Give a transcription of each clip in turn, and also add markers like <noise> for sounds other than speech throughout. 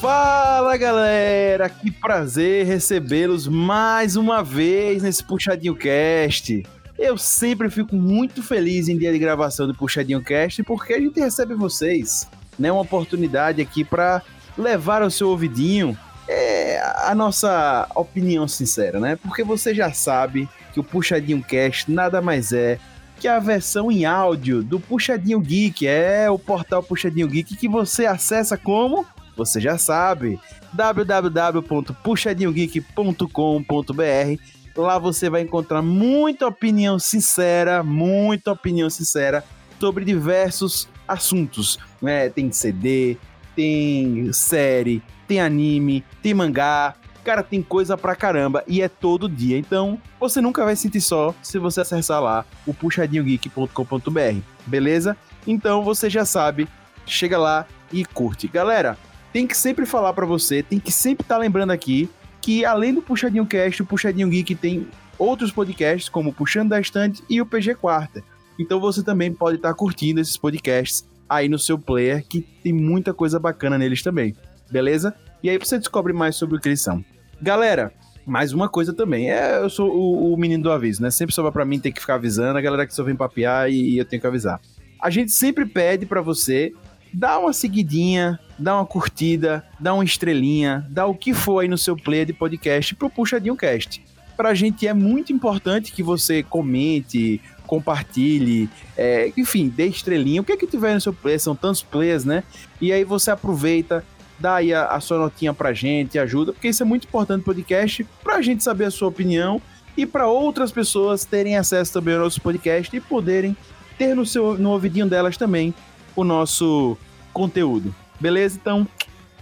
Fala galera, que prazer recebê-los mais uma vez nesse Puxadinho Cast. Eu sempre fico muito feliz em dia de gravação do Puxadinho Cast porque a gente recebe vocês, né? Uma oportunidade aqui para levar ao seu ouvidinho é, a nossa opinião sincera, né? Porque você já sabe que o Puxadinho Cast nada mais é que a versão em áudio do Puxadinho Geek, é o portal Puxadinho Geek que você acessa como você já sabe, www.puxadinhogeek.com.br. Lá você vai encontrar muita opinião sincera, muita opinião sincera sobre diversos assuntos. Né? Tem CD, tem série, tem anime, tem mangá. Cara, tem coisa pra caramba e é todo dia. Então, você nunca vai sentir só se você acessar lá o puxadinhogeek.com.br, beleza? Então, você já sabe, chega lá e curte. Galera, tem que sempre falar para você, tem que sempre estar tá lembrando aqui que além do Puxadinho Cast, o Puxadinho Geek tem outros podcasts como Puxando da Estante e o PG Quarta. Então você também pode estar tá curtindo esses podcasts aí no seu player, que tem muita coisa bacana neles também, beleza? E aí você descobre mais sobre o que eles são. Galera, mais uma coisa também, é, eu sou o, o menino do aviso, né? Sempre sobra para mim ter que ficar avisando, a galera que só vem papear e, e eu tenho que avisar. A gente sempre pede para você dá uma seguidinha, dá uma curtida, dá uma estrelinha, dá o que for aí no seu player de podcast pro Puxadinho Cast. Pra gente é muito importante que você comente, compartilhe, é, enfim, dê estrelinha. O que é que tiver no seu player? São tantos players, né? E aí você aproveita, dá aí a, a sua notinha pra gente, ajuda, porque isso é muito importante pro podcast, pra gente saber a sua opinião e para outras pessoas terem acesso também ao nosso podcast e poderem ter no, seu, no ouvidinho delas também o nosso conteúdo. Beleza? Então,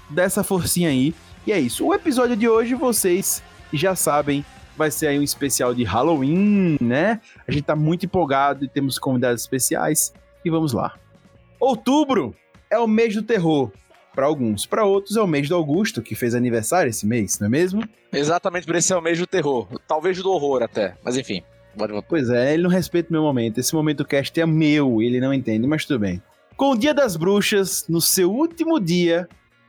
dessa forcinha aí. E é isso. O episódio de hoje, vocês já sabem, vai ser aí um especial de Halloween, né? A gente tá muito empolgado e temos convidados especiais. E vamos lá. Outubro é o mês do terror. Para alguns, para outros é o mês do Augusto, que fez aniversário esse mês, não é mesmo? Exatamente por esse é o mês do terror. Talvez do horror até, mas enfim. Pois é, ele não respeita o meu momento. Esse momento do cast é meu, ele não entende, mas tudo bem. Com o Dia das Bruxas, no seu último dia,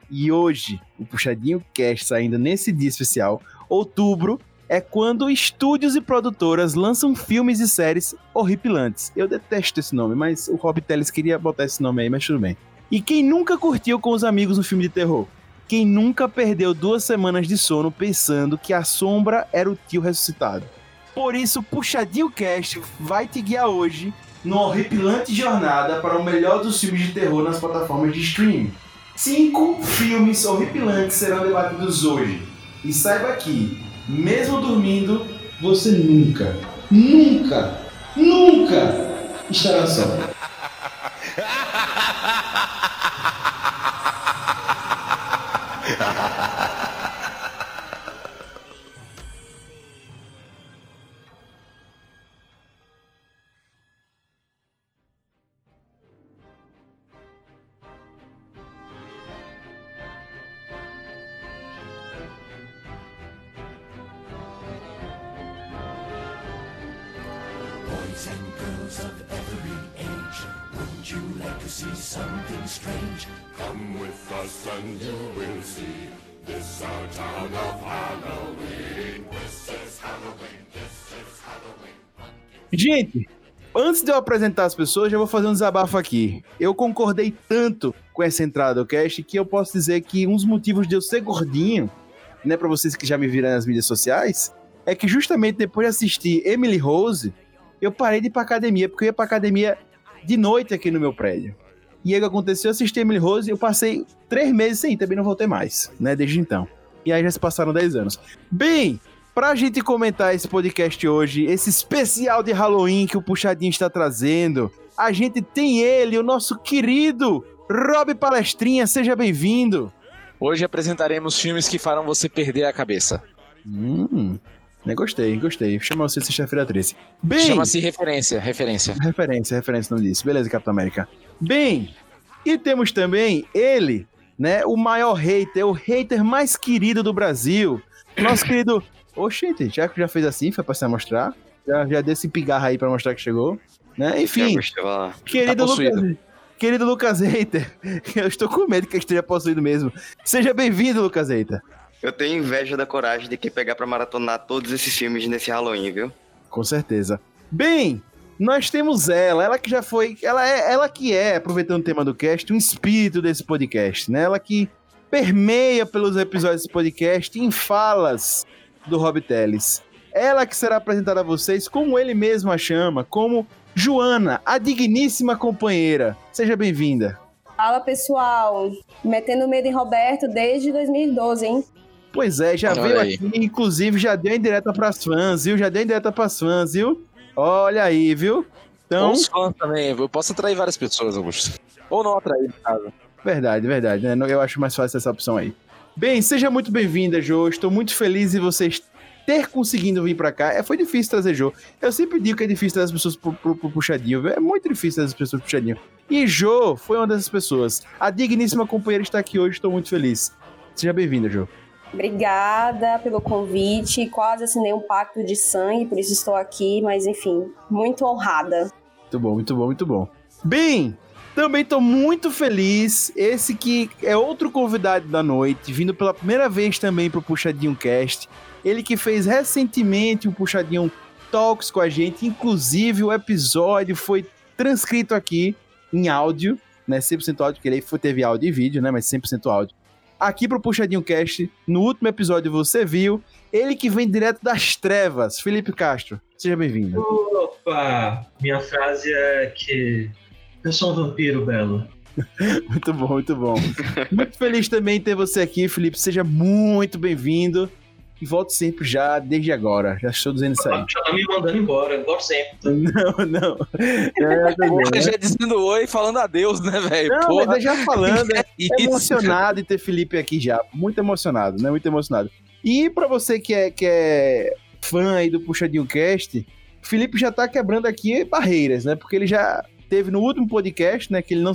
e hoje, o Puxadinho Cast saindo nesse dia especial, outubro, é quando estúdios e produtoras lançam filmes e séries horripilantes. Eu detesto esse nome, mas o Rob Telles queria botar esse nome aí, mas tudo bem. E quem nunca curtiu com os amigos um filme de terror? Quem nunca perdeu duas semanas de sono pensando que a sombra era o tio ressuscitado? Por isso, Puxadinho Cast vai te guiar hoje numa horripilante jornada para o melhor dos filmes de terror nas plataformas de streaming. Cinco filmes horripilantes serão debatidos hoje. E saiba que, mesmo dormindo, você nunca, nunca, nunca estará só. <laughs> antes de eu apresentar as pessoas, já vou fazer um desabafo aqui. Eu concordei tanto com essa entrada do cast que eu posso dizer que um dos motivos de eu ser gordinho, né, para vocês que já me viram nas mídias sociais, é que justamente depois de assistir Emily Rose, eu parei de ir pra academia, porque eu ia pra academia de noite aqui no meu prédio. E aí o que aconteceu? Eu assisti Emily Rose e eu passei três meses sem ir, também não voltei mais, né, desde então. E aí já se passaram 10 anos. Bem, Pra gente comentar esse podcast hoje, esse especial de Halloween que o Puxadinho está trazendo, a gente tem ele, o nosso querido Rob Palestrinha, seja bem-vindo. Hoje apresentaremos filmes que farão você perder a cabeça. Hum, né, gostei, gostei. Chama você de sexta-feira 13. Bem... Chama-se referência, referência. Referência, referência, não disse. Beleza, Capitão América. Bem, e temos também ele, né, o maior hater, o hater mais querido do Brasil, nosso querido Oxente, já que já fez assim, foi pra se mostrar. Já, já deu esse pigarra aí pra mostrar que chegou. Né? Enfim, querido tá Lucas, querido Lucas Reiter. <laughs> Eu estou com medo que eu esteja possuído mesmo. Seja bem-vindo, Lucas Reiter. Eu tenho inveja da coragem de quem pegar pra maratonar todos esses filmes nesse Halloween, viu? Com certeza. Bem, nós temos ela, ela que já foi, ela é, ela que é, aproveitando o tema do cast, um espírito desse podcast, né? Ela que permeia pelos episódios desse podcast em falas do Rob Teles. Ela que será apresentada a vocês como ele mesmo a chama, como Joana, a digníssima companheira. Seja bem-vinda. Fala pessoal, metendo medo em Roberto desde 2012, hein? Pois é, já Olha veio aí. aqui, inclusive já deu em direta pras fãs, viu? Já deu em direta pras fãs, viu? Olha aí, viu? Então, Ou os fãs também. Eu posso atrair várias pessoas, Augusto. Ou não atrair, no caso. verdade, verdade, né? Eu acho mais fácil essa opção aí. Bem, seja muito bem-vinda, Jo. Estou muito feliz em vocês ter conseguido vir pra cá. É, foi difícil trazer Jo. Eu sempre digo que é difícil trazer as pessoas pro, pro- pro puxadinho? É muito difícil trazer as pessoas pro puxadinho. E Jo foi uma dessas pessoas. A digníssima companheira está aqui hoje, estou muito feliz. Seja bem-vinda, Jo. Obrigada pelo convite. Quase assinei um pacto de sangue, por isso estou aqui, mas enfim, muito honrada. Muito bom, muito bom, muito bom. Bem, também tô muito feliz. Esse que é outro convidado da noite, vindo pela primeira vez também pro Puxadinho Cast. Ele que fez recentemente o Puxadinho Talks com a gente, inclusive o episódio foi transcrito aqui em áudio, né? 100% áudio, que ele teve áudio e vídeo, né? Mas 100% áudio. Aqui pro Puxadinho Cast, no último episódio você viu, ele que vem direto das trevas, Felipe Castro. Seja bem-vindo. Opa! Minha frase é que eu sou um vampiro, Belo. <laughs> Muito bom, muito bom. muito feliz também em ter você aqui, Felipe. Seja muito bem-vindo. E volte sempre já, desde agora. Já estou dizendo isso aí. Já tá me mandando embora, igual sempre. <laughs> Não, não. É, tá bom, Porra, né? já dizendo oi, falando adeus, né, velho? Não, Porra, mas é já falando, é <laughs> emocionado em ter Felipe aqui já. Muito emocionado, né? Muito emocionado. E pra você que é, que é fã aí do Puxadinho Cast, Felipe já tá quebrando aqui barreiras, né? Porque ele já teve no último podcast, né? Que ele não,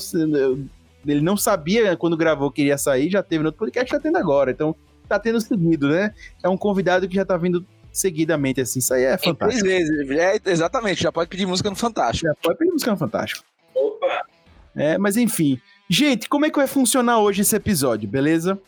ele não sabia quando gravou que iria sair, já teve no outro podcast, já tendo agora. Então tá tendo seguido, né? É um convidado que já tá vindo seguidamente, assim. Isso aí é três fantástico. vezes. É, exatamente, já pode pedir música no Fantástico. Já pode pedir música no Fantástico. Opa! É, mas enfim. Gente, como é que vai funcionar hoje esse episódio, beleza?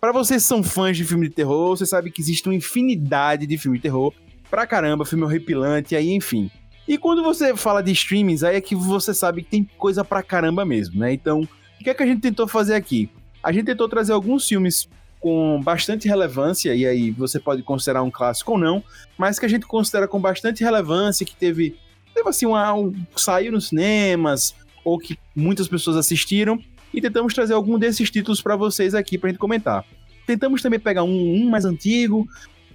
Pra vocês que são fãs de filme de terror, você sabe que existe uma infinidade de filme de terror. Pra caramba, filme horripilante, aí enfim. E quando você fala de streamings, aí é que você sabe que tem coisa pra caramba mesmo, né? Então, o que é que a gente tentou fazer aqui? A gente tentou trazer alguns filmes com bastante relevância, e aí você pode considerar um clássico ou não, mas que a gente considera com bastante relevância, que teve, teve assim, uma, um, saiu nos cinemas, ou que muitas pessoas assistiram, e tentamos trazer algum desses títulos para vocês aqui pra gente comentar. Tentamos também pegar um, um mais antigo,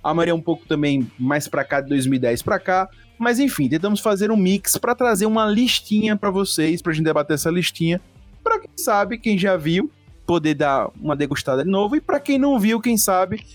a Maria um pouco também mais pra cá, de 2010 pra cá, mas enfim, tentamos fazer um mix pra trazer uma listinha pra vocês, pra gente debater essa listinha, pra quem sabe, quem já viu, poder dar uma degustada de novo, e pra quem não viu, quem sabe,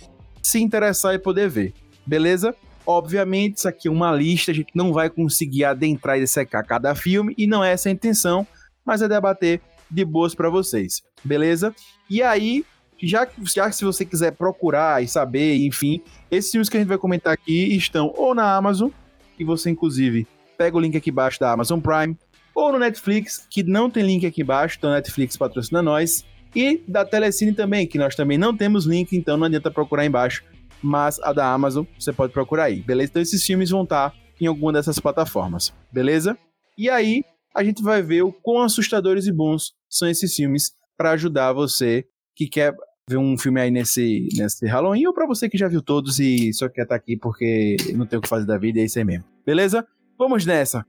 se interessar e poder ver. Beleza? Obviamente, isso aqui é uma lista, a gente não vai conseguir adentrar e dissecar cada filme, e não é essa a intenção, mas é debater de boas pra vocês, beleza? E aí, já que, já que se você quiser procurar e saber, enfim, esses filmes que a gente vai comentar aqui estão ou na Amazon, que você inclusive pega o link aqui embaixo da Amazon Prime, ou no Netflix, que não tem link aqui embaixo, então Netflix patrocina nós, e da Telecine também, que nós também não temos link, então não adianta procurar embaixo, mas a da Amazon você pode procurar aí, beleza? Então esses filmes vão estar em alguma dessas plataformas, beleza? E aí a gente vai ver o quão assustadores e bons são esses filmes para ajudar você que quer ver um filme aí nesse, nesse Halloween ou para você que já viu todos e só quer estar aqui porque não tem o que fazer da vida, é isso aí mesmo. Beleza? Vamos nessa.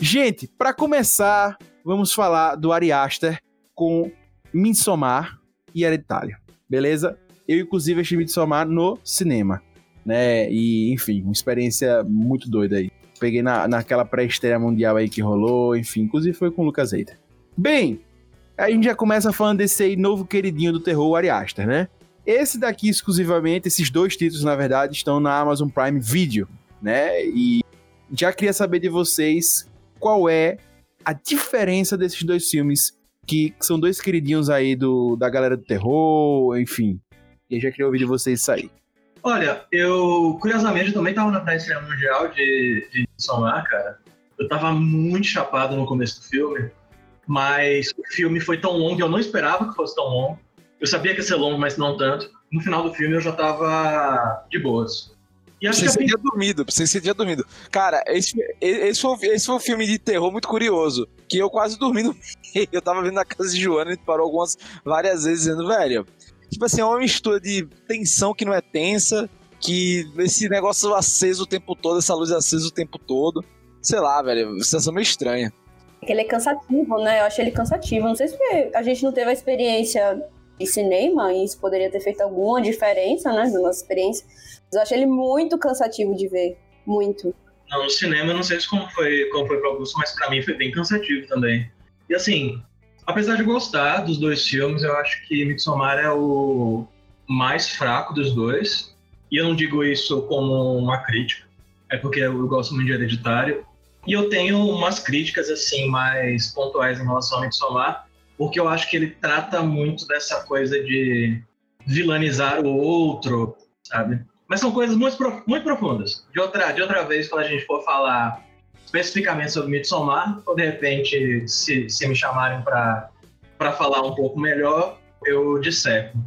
Gente, para começar, vamos falar do Ari Aster com Midsommar e Hereditário. Beleza? Eu, inclusive, assisti Midsommar no cinema. Né? E, enfim, uma experiência muito doida aí. Peguei na, naquela pré-estreia mundial aí que rolou, enfim, inclusive foi com o Lucas Eita. Bem, a gente já começa falando desse aí novo queridinho do terror, o Ari Aster, né? Esse daqui exclusivamente, esses dois títulos, na verdade, estão na Amazon Prime Video, né? E já queria saber de vocês qual é a diferença desses dois filmes que, que são dois queridinhos aí do, da galera do terror, enfim. E eu já queria ouvir de vocês isso aí. Olha, eu curiosamente também tava na pré-estreia mundial de, de Sonar, cara. Eu tava muito chapado no começo do filme, mas o filme foi tão longo, eu não esperava que fosse tão longo. Eu sabia que ia ser longo, mas não tanto. No final do filme eu já tava de boas. E acho você que tinha dormido, você tinha dormido. Cara, esse, esse, foi, esse foi um filme de terror muito curioso, que eu quase dormi no <laughs> meio. Eu tava vendo na casa de Joana e parou algumas, várias vezes dizendo, velho, tipo assim, é uma mistura de tensão que não é tensa, que esse negócio aceso o tempo todo, essa luz acesa o tempo todo. Sei lá, velho, sensação meio estranha. É ele é cansativo, né? Eu achei ele cansativo. Não sei se a gente não teve a experiência de cinema, e isso poderia ter feito alguma diferença, né, da nossa experiência. Mas eu achei ele muito cansativo de ver. Muito. Não, no cinema, eu não sei se como foi, como foi pra Augusto, mas pra mim foi bem cansativo também. E assim, apesar de gostar dos dois filmes, eu acho que Midsommar é o mais fraco dos dois. E eu não digo isso como uma crítica, é porque eu gosto muito de Hereditário. E eu tenho umas críticas, assim, mais pontuais em relação a Midsommar, porque eu acho que ele trata muito dessa coisa de vilanizar o outro, sabe? Mas são coisas muito, muito profundas. De outra, de outra vez, quando a gente for falar especificamente sobre Midsommar, ou de repente, se, se me chamarem para falar um pouco melhor, eu disseco.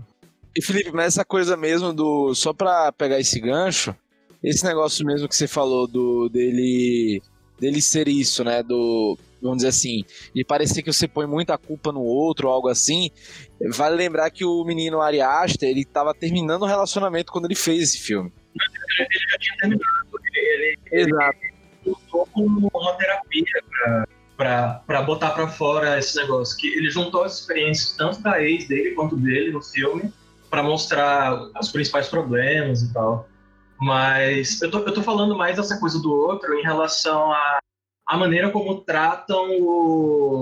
E Felipe, mas essa coisa mesmo do. Só para pegar esse gancho, esse negócio mesmo que você falou do dele dele ser isso, né? Do vamos dizer assim, e parecer que você põe muita culpa no outro ou algo assim, vale lembrar que o menino Ari Aster, ele tava terminando o relacionamento quando ele fez esse filme. Ele já tinha terminado, ele, Exato. ele usou como uma terapia pra botar pra fora esse negócio, que ele juntou as experiências tanto da ex dele quanto dele no filme, para mostrar os principais problemas e tal. Mas eu tô, eu tô falando mais dessa coisa do outro em relação a a maneira como tratam o,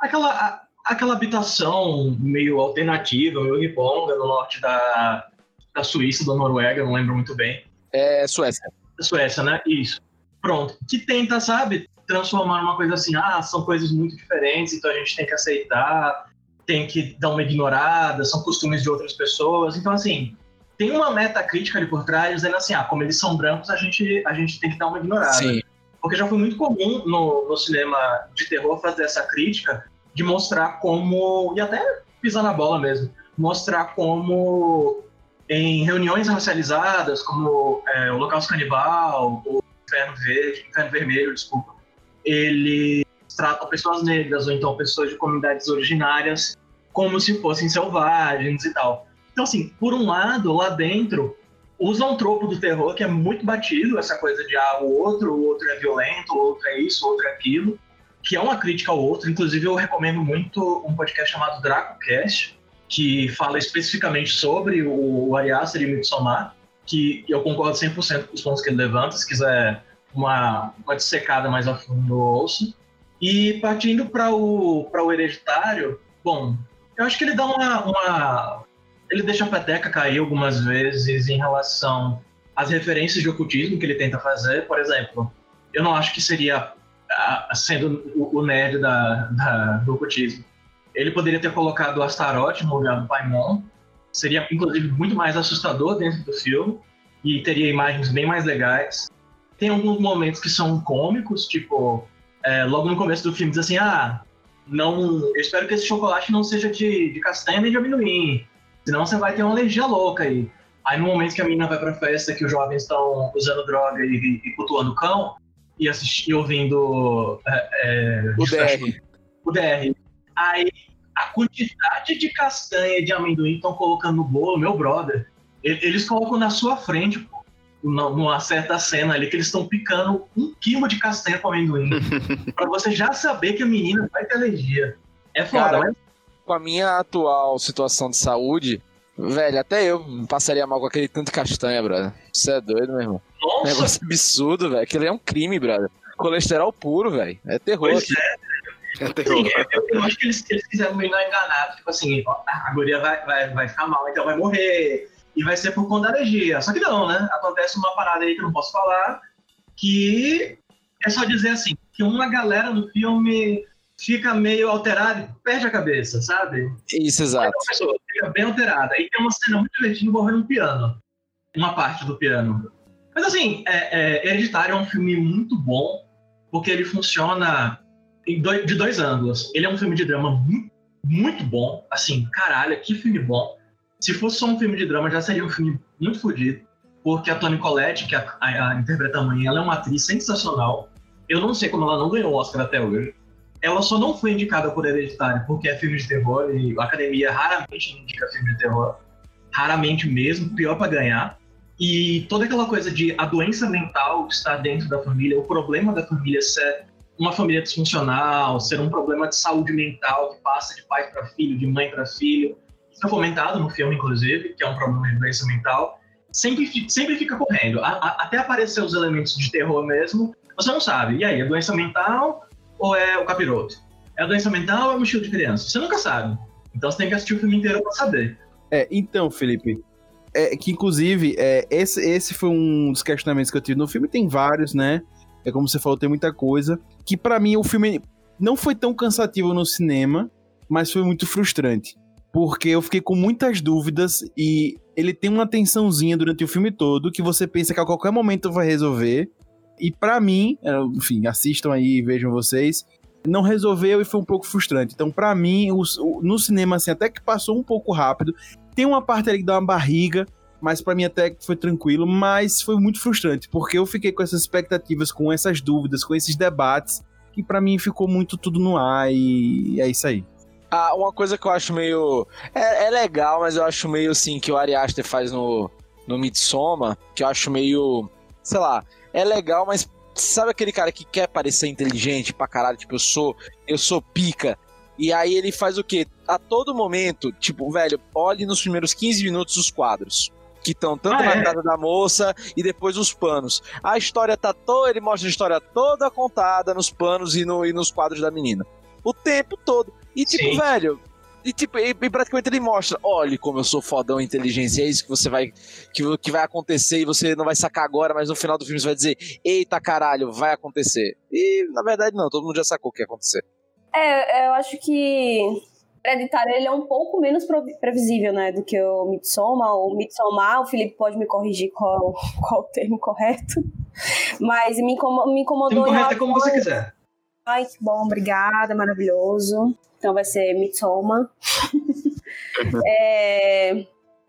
aquela, a, aquela habitação meio alternativa, meio riponga, no norte da, da Suíça, da Noruega, não lembro muito bem. É Suécia. Suécia, né? Isso. Pronto. Que tenta, sabe, transformar numa coisa assim, ah, são coisas muito diferentes, então a gente tem que aceitar, tem que dar uma ignorada, são costumes de outras pessoas. Então, assim, tem uma meta crítica ali por trás, dizendo assim, ah, como eles são brancos, a gente, a gente tem que dar uma ignorada. Sim. Porque já foi muito comum no, no cinema de terror fazer essa crítica de mostrar como, e até pisar na bola mesmo, mostrar como em reuniões racializadas, como é, o Holocausto Canibal, o Inferno Verde, Inferno Vermelho, desculpa, eles tratam pessoas negras ou então pessoas de comunidades originárias como se fossem selvagens e tal. Então, assim, por um lado, lá dentro, usa um tropo do terror que é muito batido, essa coisa de ah, o outro, o outro é violento, o outro é isso, o outro é aquilo, que é uma crítica ao outro. Inclusive, eu recomendo muito um podcast chamado DracoCast, que fala especificamente sobre o, o Ari Aster e Midsommar, que eu concordo 100% com os pontos que ele levanta, se quiser uma, uma dissecada mais a fundo, ouço. E partindo para o, o Hereditário, bom, eu acho que ele dá uma, uma ele deixa a peteca cair algumas vezes em relação às referências de ocultismo que ele tenta fazer. Por exemplo, eu não acho que seria sendo o nerd da, da, do ocultismo. Ele poderia ter colocado o Astaroth no lugar do Paimon. Seria, inclusive, muito mais assustador dentro do filme e teria imagens bem mais legais. Tem alguns momentos que são cômicos, tipo, é, logo no começo do filme diz assim, ah, não, eu espero que esse chocolate não seja de, de castanha nem de amendoim. Senão você vai ter uma alergia louca aí. Aí no momento que a menina vai pra festa, que os jovens estão usando droga e, e cultuando cão, e assistindo, ouvindo é, é, o DR. O DR. Aí a quantidade de castanha e de amendoim estão colocando no bolo, meu brother, eles colocam na sua frente, pô, numa certa cena ali, que eles estão picando um quilo de castanha com amendoim. <laughs> pra você já saber que a menina vai ter alergia. É foda, Cara, mas com a minha atual situação de saúde, velho, até eu passaria mal com aquele tanto de castanha, brother. Você é doido, meu irmão. Nossa. Negócio absurdo, velho. Aquilo é um crime, brother. Colesterol puro, velho. É terror. Pois é. É. Sim, eu, eu, acho que eles, eles quiseram me enganar, tipo assim, ó, a guria vai, vai, vai ficar mal, então vai morrer, e vai ser por conta da alergia. Só que não, né? Acontece uma parada aí que eu não posso falar, que é só dizer assim, que uma galera no filme fica meio alterado e perde a cabeça, sabe? Isso, exato. A pessoa fica bem alterada. E tem uma cena muito divertida envolvendo um piano. Uma parte do piano. Mas assim, é, é, Hereditário é um filme muito bom, porque ele funciona de dois ângulos. Ele é um filme de drama muito, bom. Assim, caralho, que filme bom. Se fosse só um filme de drama, já seria um filme muito fodido. Porque a Toni Collette, que a, a, a interpreta a mãe, ela é uma atriz sensacional. Eu não sei como ela não ganhou o Oscar até hoje. Ela só não foi indicada por Hereditário porque é filme de terror e a academia raramente indica filme de terror. Raramente mesmo, pior para ganhar. E toda aquela coisa de a doença mental que está dentro da família, o problema da família ser uma família disfuncional, ser um problema de saúde mental que passa de pai para filho, de mãe para filho. Isso é fomentado no filme, inclusive, que é um problema de doença mental. Sempre, sempre fica correndo. A, a, até aparecer os elementos de terror mesmo, você não sabe. E aí, é doença mental ou é o capiroto? É doença mental ou é mochila de criança? Você nunca sabe. Então você tem que assistir o filme inteiro para saber. É, então, Felipe, é, que inclusive, é, esse, esse foi um dos questionamentos que eu tive no filme, tem vários, né? É como você falou, tem muita coisa. Que para mim o filme não foi tão cansativo no cinema, mas foi muito frustrante. Porque eu fiquei com muitas dúvidas e ele tem uma tensãozinha durante o filme todo que você pensa que a qualquer momento vai resolver. E para mim, é, enfim, assistam aí e vejam vocês, não resolveu e foi um pouco frustrante. Então, para mim, no cinema, assim, até que passou um pouco rápido. Tem uma parte ali que dá uma barriga, mas para mim até foi tranquilo, mas foi muito frustrante, porque eu fiquei com essas expectativas, com essas dúvidas, com esses debates, que para mim ficou muito tudo no ar e é isso aí. Ah, uma coisa que eu acho meio. É, é legal, mas eu acho meio assim que o Ari Aster faz no, no Midsommar, que eu acho meio. Sei lá, é legal, mas sabe aquele cara que quer parecer inteligente pra caralho? Tipo, eu sou, eu sou pica. E aí ele faz o quê? A todo momento, tipo, velho, olhe nos primeiros 15 minutos os quadros. Que estão tanto ah, na é? casa da moça e depois os panos. A história tá toda. Ele mostra a história toda contada nos panos e, no, e nos quadros da menina. O tempo todo. E tipo, Sim. velho, e, tipo, e, e, praticamente ele mostra: olhe como eu sou fodão em inteligência, é isso que você vai. Que, que vai acontecer e você não vai sacar agora, mas no final do filme você vai dizer: eita caralho, vai acontecer. E na verdade, não, todo mundo já sacou o que ia acontecer. É, eu acho que Hereditário ele é um pouco menos previsível, né, do que o Midsommar. O Midsommar, o Felipe pode me corrigir qual, <laughs> qual o termo correto, mas me, incomodou. Me incomodou correto é como você quiser. Ai, que bom, obrigada, maravilhoso. Então vai ser Midsommar. <laughs> é,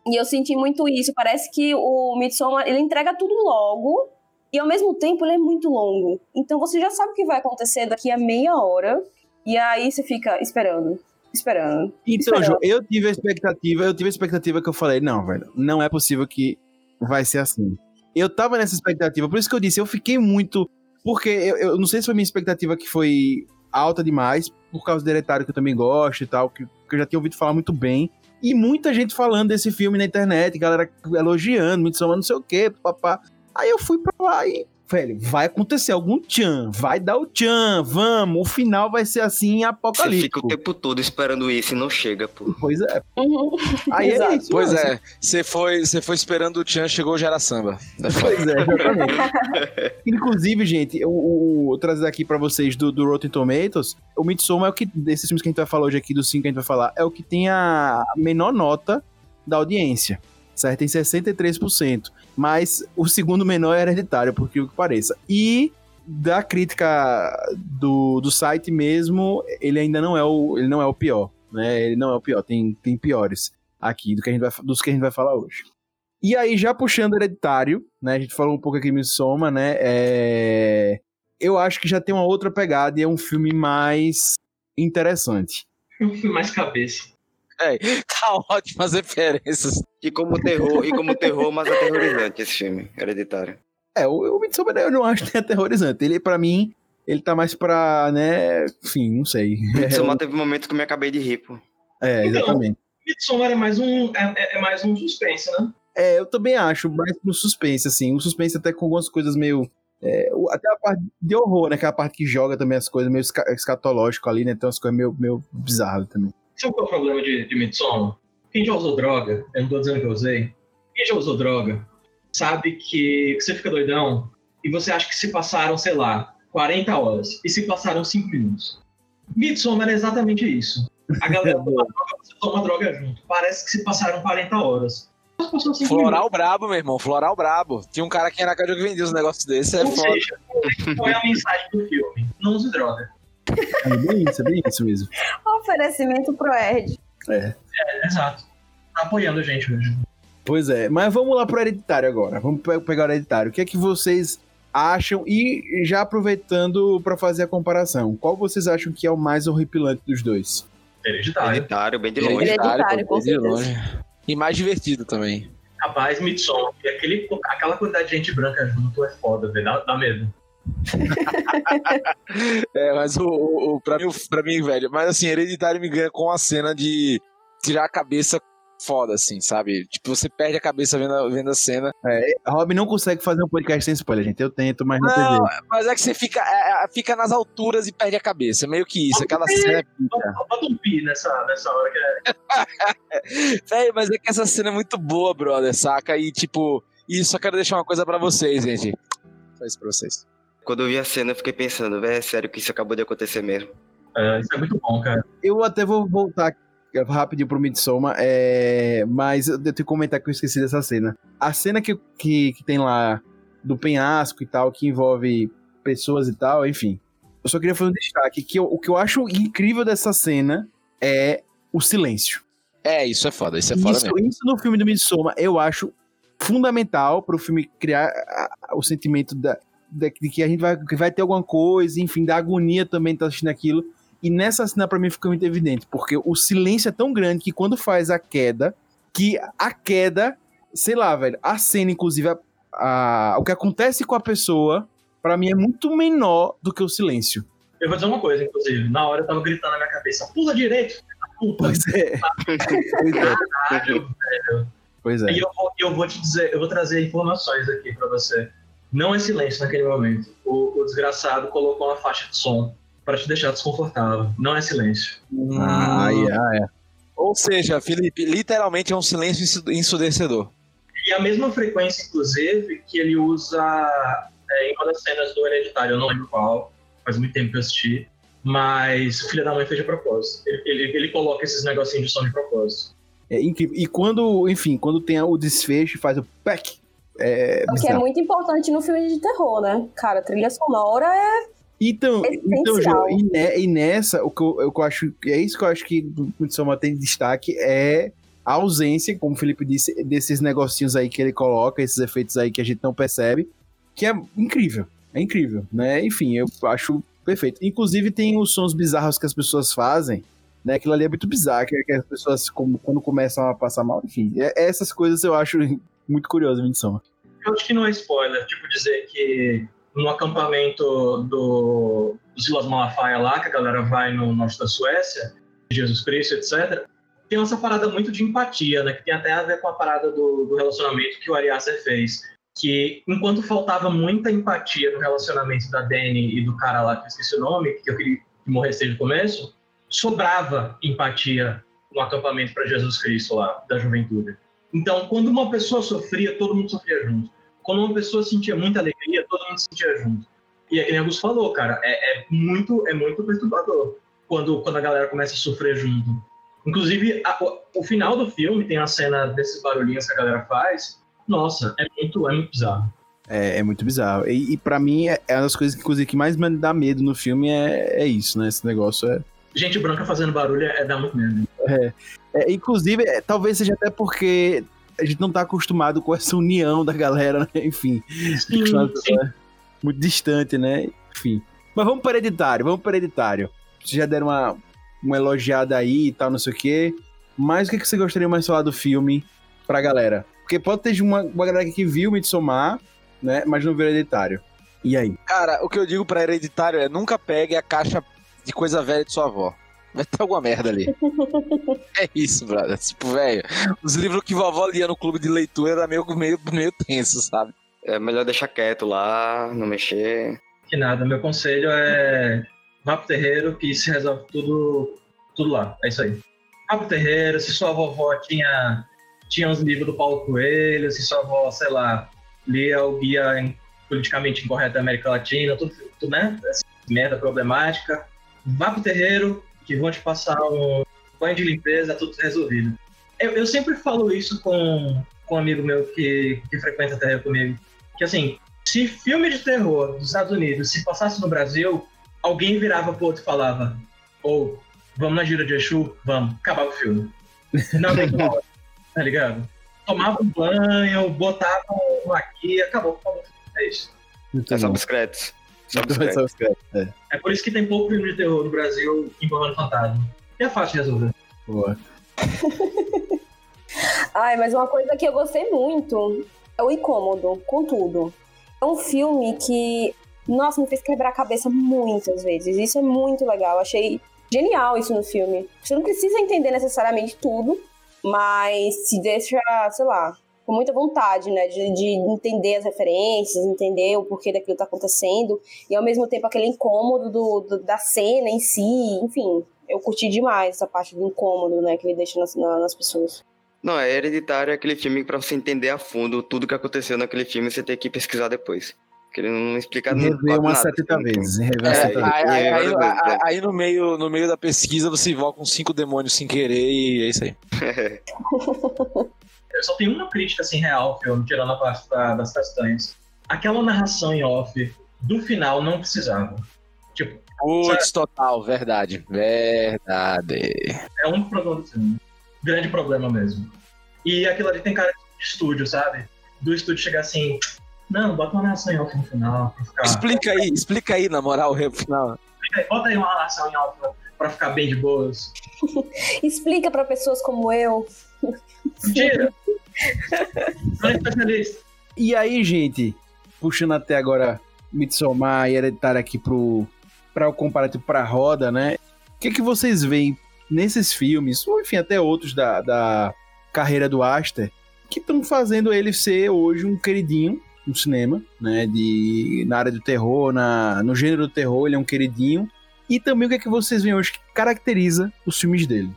e eu senti muito isso. Parece que o Midsommar, ele entrega tudo logo. E ao mesmo tempo ele é muito longo. Então você já sabe o que vai acontecer daqui a meia hora. E aí você fica esperando esperando. Então, João, eu tive a expectativa, eu tive a expectativa que eu falei, não, velho, não é possível que vai ser assim. Eu tava nessa expectativa, por isso que eu disse, eu fiquei muito. Porque eu, eu não sei se foi minha expectativa que foi alta demais, por causa do Hereditário que eu também gosto e tal, que, que eu já tinha ouvido falar muito bem. E muita gente falando desse filme na internet, galera elogiando, muito não sei o quê, papá. Aí eu fui pra lá e velho, vai acontecer algum tchan, vai dar o tchan, vamos, o final vai ser assim apocalíptico. Você fica o tempo todo esperando isso e não chega, pô. Pois é. <laughs> Aí é isso. Pois é, você foi, você foi esperando o tchan, chegou o Gera Samba. <laughs> Pois é, exatamente. <laughs> Inclusive, gente, eu, eu, eu trazer aqui pra vocês do, do Rotten Tomatoes, o Midsommar é o que, desses filmes que a gente vai falar hoje aqui, dos cinco que a gente vai falar, é o que tem a menor nota da audiência certo? Em 63%. Mas o segundo menor é hereditário, por que pareça. E da crítica do, do site mesmo, ele ainda não é o, ele não é o pior, né? Ele não é o pior, tem, tem piores aqui do que a gente vai, dos que a gente vai falar hoje. E aí, já puxando hereditário, né? A gente falou um pouco aqui me soma, né? É... Eu acho que já tem uma outra pegada e é um filme mais interessante. Um filme mais cabeça. É, <laughs> tá ótimas referências. E como terror, e como terror mais aterrorizante esse filme, hereditário. É, o, o Midsommar eu não acho nem aterrorizante. Ele, pra mim, ele tá mais pra, né, enfim, não sei. Midsommar é, teve momentos que eu me acabei de rir, pô. É, então, exatamente. Então, Midsommar é mais um, é, é, mais um suspense, né? É, eu também acho, mais pro suspense, assim. Um suspense até com algumas coisas meio... É, até a parte de horror, né? Que é a parte que joga também as coisas meio escatológico ali, né? Tem umas coisas meio, meio bizarras também. Sabe qual é o problema de, de Midsommar? Quem já usou droga, eu não tô dizendo que eu usei, quem já usou droga, sabe que você fica doidão e você acha que se passaram, sei lá, 40 horas e se passaram 5 minutos. Midsommar é exatamente isso. A galera <laughs> toma droga, você toma droga junto. Parece que se passaram 40 horas. Floral brabo, meu irmão. Floral brabo. Tinha um cara aqui na casa que vendia os negócios desses. É Ou foda. seja, qual é a mensagem do filme? Não use droga. É bem isso, é bem isso mesmo. <laughs> Oferecimento pro Erd. É, exato. Tá apoiando a gente hoje. Pois é, mas vamos lá pro hereditário agora. Vamos pe- pegar o hereditário. O que é que vocês acham? E já aproveitando pra fazer a comparação, qual vocês acham que é o mais horripilante dos dois? Hereditário. Hereditário, bem de longe. Hereditário, com pô, de longe. E mais divertido também. Rapaz, Midsommar. E aquele, aquela quantidade de gente branca junto é foda, velho. Dá, dá medo. <laughs> É, mas o, o, o- pra, mim, o- pra mim, velho, mas assim, Hereditário me ganha com a cena de tirar a cabeça foda, assim, sabe? Tipo, você perde a cabeça vendo a, vendo a cena. A Rob não consegue fazer um podcast sem spoiler, gente. Eu tento, mas não tem Não, jeito. mas é que você fica, é, é, fica nas alturas e perde a cabeça. Meio que isso. Aquela cena é Bota, um pi nessa, nessa hora que é. <laughs> Véi, mas é que essa cena é muito boa, brother, saca? E tipo, e só quero deixar uma coisa pra vocês, gente. Só isso pra vocês. Quando eu vi a cena, eu fiquei pensando, velho, é sério que isso acabou de acontecer mesmo. é, Isso é muito bom, cara. Eu até vou voltar rapidinho pro Midsommar, é... mas eu tenho que comentar que eu esqueci dessa cena. A cena que, que, que tem lá do penhasco e tal, que envolve pessoas e tal, enfim. Eu só queria fazer um destaque que eu- o que eu acho incrível dessa cena é o silêncio. É, isso é foda, isso é foda Isso, mesmo. isso no filme do Midsommar eu acho fundamental para o filme criar a- a- o sentimento da, de que a gente vai, que vai ter alguma coisa, enfim, da agonia também de estar assistindo aquilo. E nessa cena pra mim fica muito evidente, porque o silêncio é tão grande que quando faz a queda, que a queda, sei lá, velho, a cena, inclusive, a- a- o que acontece com a pessoa, pra mim é muito menor do que o silêncio. Eu vou dizer uma coisa, inclusive. Na hora eu tava gritando na minha cabeça: pula direito, puta. Pois é. <laughs> pois é. Caralho. Pois é. E eu vou, eu vou te dizer, eu vou trazer informações aqui pra você. Não é silêncio naquele momento. O, o desgraçado colocou uma faixa de som pra te deixar desconfortável. Não é silêncio. Ah, é, é. Ou seja, Felipe, literalmente é um silêncio ensu- ensurdecedor. E a mesma frequência, inclusive, que ele usa é, em uma das cenas do Hereditário, eu não lembro qual, faz muito tempo que eu assisti, mas o filho da mãe fez de propósito. Ele, ele, ele coloca esses negocinhos de som de propósito. É incrível. E quando, enfim, quando tem o desfecho, faz o pack. É, O que é muito importante no filme de terror, né? Cara, trilha sonora é. Então, então essencial. Jô, e, ne- e nessa, o que eu, o eu acho, é isso que eu acho que do Midsommar tem destaque, é a ausência, como o Felipe disse, desses negocinhos aí que ele coloca, esses efeitos aí que a gente não percebe, que é incrível, é incrível, né? Enfim, eu acho perfeito. Inclusive tem os sons bizarros que as pessoas fazem, né? Aquilo ali é muito bizarro, que, que as pessoas, como, quando começam a passar mal, enfim, é- essas coisas eu acho muito curioso em Midsommar. Eu acho que não é spoiler, tipo, dizer que no acampamento do, Silas Malafaia lá, que a galera vai no norte da Suécia, Jesus Cristo, etc., tem essa parada muito de empatia, né? Que tem até a ver com a parada do, do relacionamento que o Ari Aster fez. Que enquanto faltava muita empatia no relacionamento da Dani e do cara lá, que eu esqueci o nome, que eu queria que morresse desde o começo, sobrava empatia no acampamento para Jesus Cristo lá, da juventude. Então, quando uma pessoa sofria, todo mundo sofria junto. Quando uma pessoa sentia muita alegria, todo mundo sentia junto. E é que nem Augusto falou, cara, é, é muito, é muito perturbador quando, quando a galera começa a sofrer junto. Inclusive, a- o, o final do filme tem a cena desses barulhinhos que a galera faz. Nossa, é muito, é muito bizarro. É, é muito bizarro. E, e para mim, é, é uma das coisas que, que mais me dá medo no filme é, é isso, né? Esse negócio é. Gente branca fazendo barulho é, dá muito medo. É, inclusive, é, talvez seja até porque a gente não tá acostumado com essa união da galera, né? Enfim. Sim, sim. é muito distante, né? Enfim. Mas vamos para hereditário, vamos para hereditário. Vocês já deram uma, uma elogiada aí e tal, não sei o quê. Mas o que, que você gostaria mais de falar do filme pra galera? Porque pode ter uma, uma galera que viu Midsommar, né? Mas não viu hereditário. E aí? Cara, o que eu digo pra hereditário é nunca pegue a caixa de coisa velha de sua avó. Vai ter alguma merda ali. <laughs> é isso, brother. Tipo, velho, os livros que vovó lia no clube de leitura era meio, meio, meio tenso, sabe? É melhor deixar quieto lá, não mexer. Que nada, meu conselho é vá pro terreiro que se resolve tudo, tudo lá. É isso aí. Vá pro terreiro, se sua vovó tinha, tinha uns livros do Paulo Coelho, se sua avó, sei lá, lia o guia em- politicamente incorreto da América Latina, tudo, tudo né? Essa merda problemática. vá pro terreiro, que vão te passar um banho de limpeza, tudo resolvido. Eu, eu sempre falo isso com, com um amigo meu que, que frequenta terreiro comigo, que assim, se filme de terror dos Estados Unidos se passasse no Brasil, alguém virava pro outro e falava, ou, vamos na gira de Exu? Vamos, acabava o filme. Não tem como, tá ligado? Tomava um banho, botava um aqui, acabou, acabou. É isso. Bom. os créditos. É. É por isso que tem pouco filme de terror no Brasil envolvendo fantasma. E é fácil de resolver. Boa. <laughs> Ai, mas uma coisa que eu gostei muito é o incômodo, com tudo. É um filme que, nossa, me fez quebrar a cabeça muitas vezes. Isso é muito legal. Achei genial isso no filme. Você não precisa entender necessariamente tudo, mas se deixa, sei lá, com muita vontade, né? De, de entender as referências, entender o porquê daquilo tá acontecendo. E ao mesmo tempo aquele incômodo do, do- da cena em si, enfim. Eu curti demais essa parte do incômodo, né? Que ele deixa nas, na- nas pessoas. Não, é hereditário aquele filme pra você entender a fundo tudo que aconteceu naquele filme, você tem que pesquisar depois. Porque ele não explica nada. 70 vezes. Rever umas É, 70 aí, vezes. aí- aí- várias vezes, aí- aí no, meio, no meio da pesquisa você invoca uns cinco demônios sem querer e é isso aí. <laughs> Eu só tenho uma crítica assim real ao filme, tirando a parte da- das castanhas. Aquela narração em off do final não precisava. Tipo, Putz, total, verdade. Verdade. é um problema do filme. Grande problema mesmo. E aquilo ali tem cara de estúdio, sabe? Do estúdio chegar assim, não, bota uma narração em off no final ficar. Explica aí, explica aí, na moral, o final. Bota aí uma narração em off pra, ficar bem de boas. <laughs> Explica pra pessoas como eu. Tira! Não é especialista. E aí, gente, puxando até agora Midsommar e Hereditário aqui pro, pra o comparativo pra roda, né? O que, que vocês veem nesses filmes, ou enfim, até outros da, da carreira do Aster, que estão fazendo ele ser hoje um queridinho no cinema, né? De, na área do terror, na, no gênero do terror, ele é um queridinho. E também o que, é que vocês veem hoje que caracteriza os filmes dele?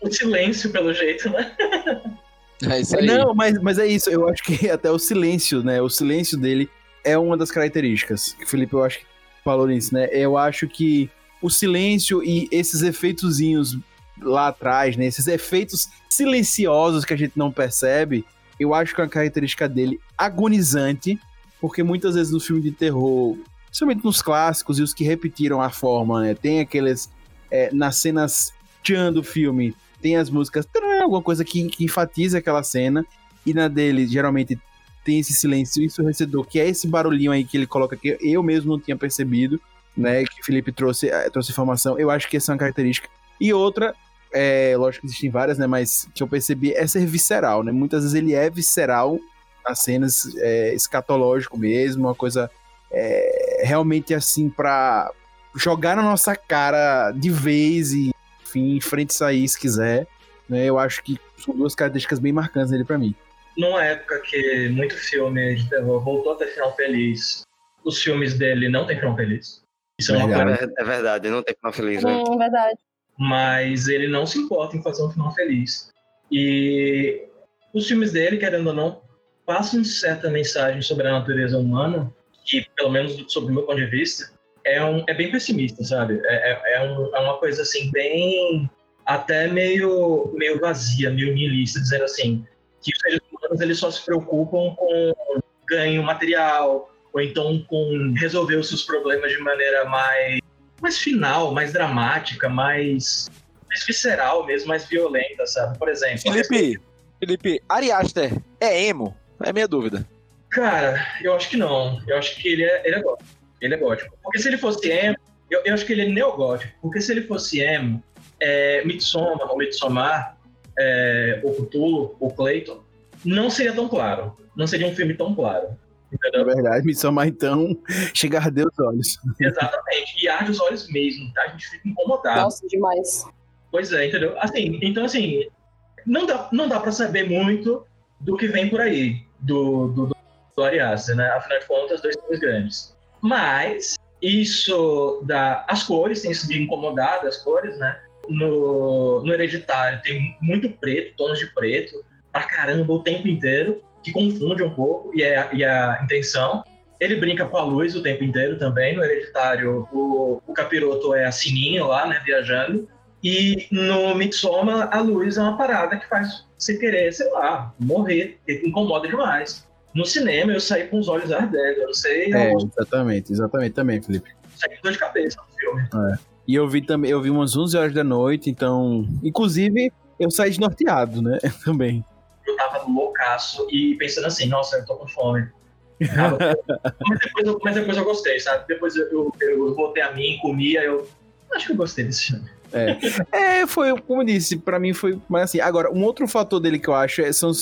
O silêncio, pelo jeito, né? <laughs> É isso aí. Não, mas, mas é isso. Eu acho que <laughs> até o silêncio, né? O silêncio dele é uma das características. Que o Felipe, eu acho que falou nisso, né? Eu acho que o silêncio e esses efeitozinhos lá atrás, né? Esses efeitos silenciosos que a gente não percebe, eu acho que é uma característica dele agonizante, porque muitas vezes no filme de terror, principalmente nos clássicos e os que repetiram a forma, né? Tem aqueles. é, nas cenas tchan do filme, tem as músicas, alguma coisa que, que enfatiza aquela cena, e na dele geralmente tem esse silêncio ensurdecedor, que é esse barulhinho aí que ele coloca que eu mesmo não tinha percebido, né? Que o Felipe trouxe, eh, trouxe informação. Eu acho que essa é uma característica. E outra, é, lógico que existem várias, né? Mas que eu percebi é ser visceral, né? Muitas vezes ele é visceral nas cenas, é, escatológico mesmo, uma coisa é, realmente assim pra jogar na nossa cara de vez e, enfim, frente sair se quiser. Né? Eu acho que são duas características bem marcantes dele pra mim. Numa época que muito filme de terror voltou a ter final feliz, os filmes dele não tem final feliz. Isso é uma Verdade. coisa. É, é verdade, não tem final feliz, né? Hum, verdade. Mas ele não se importa em fazer um final feliz. E os filmes dele, querendo ou não, passam certa mensagem sobre a natureza humana, que, pelo menos sob o meu ponto de vista, é, um, é bem pessimista, sabe? É, é, é um- é uma coisa assim, bem. até meio, meio vazia, meio niilista, dizendo assim, que os seres humanos eles só se preocupam com ganho material, ou então com resolver os seus problemas de maneira mais, mais final, mais dramática, mais, mais visceral mesmo, mais violenta, sabe? Por exemplo, Felipe, Felipe, Ari Aster é emo? É minha dúvida. Cara, eu acho que não. Eu acho que ele é, ele é gótico. Ele é gótico. Porque se ele fosse emo, eu, eu acho que ele é neogótico. Porque se ele fosse emo, é, Midsommar, ou Midsommar, é, o Cthulhu, o Clayton, não seria tão claro. Não seria um filme tão claro. Na Entendeu? verdade, Midsommar, então, chega a arder os olhos. Exatamente. E arde os olhos mesmo, tá? A gente fica incomodado. Nossa, demais. Pois é, entendeu? Assim, então, assim, não dá, não dá pra saber muito do que vem por aí, do, do, do, do Ari Aster, né? Afinal de contas, dois filmes grandes. Mas, isso dá... As cores, tem isso de incomodar as cores, né? No, no Hereditário tem muito preto, tons de preto, pra caramba o tempo inteiro, que confunde um pouco, e é, e é a intenção. Ele brinca com a luz o tempo inteiro também. No Hereditário, o, o capiroto é a sininho lá, né, viajando. E no Mitsoma, a luz é uma parada que faz você querer, sei lá, morrer, que incomoda demais. No cinema, eu saí com os olhos ardendo. Eu não sei. É, Eu exatamente, exatamente também, Felipe. saí com dor de cabeça no filme. E eu vi também, eu vi umas 11 horas da noite, então, inclusive, eu saí desnorteado, né? <laughs> Também. Eu tava loucaço e pensando assim, nossa, eu tô com fome. <laughs> mas, depois eu, mas depois eu gostei, sabe? Depois eu, eu, eu voltei a mim, comia, eu acho que eu gostei desse filme. É, foi, como eu disse, pra mim foi mais assim. Agora, um outro fator dele que eu acho é, são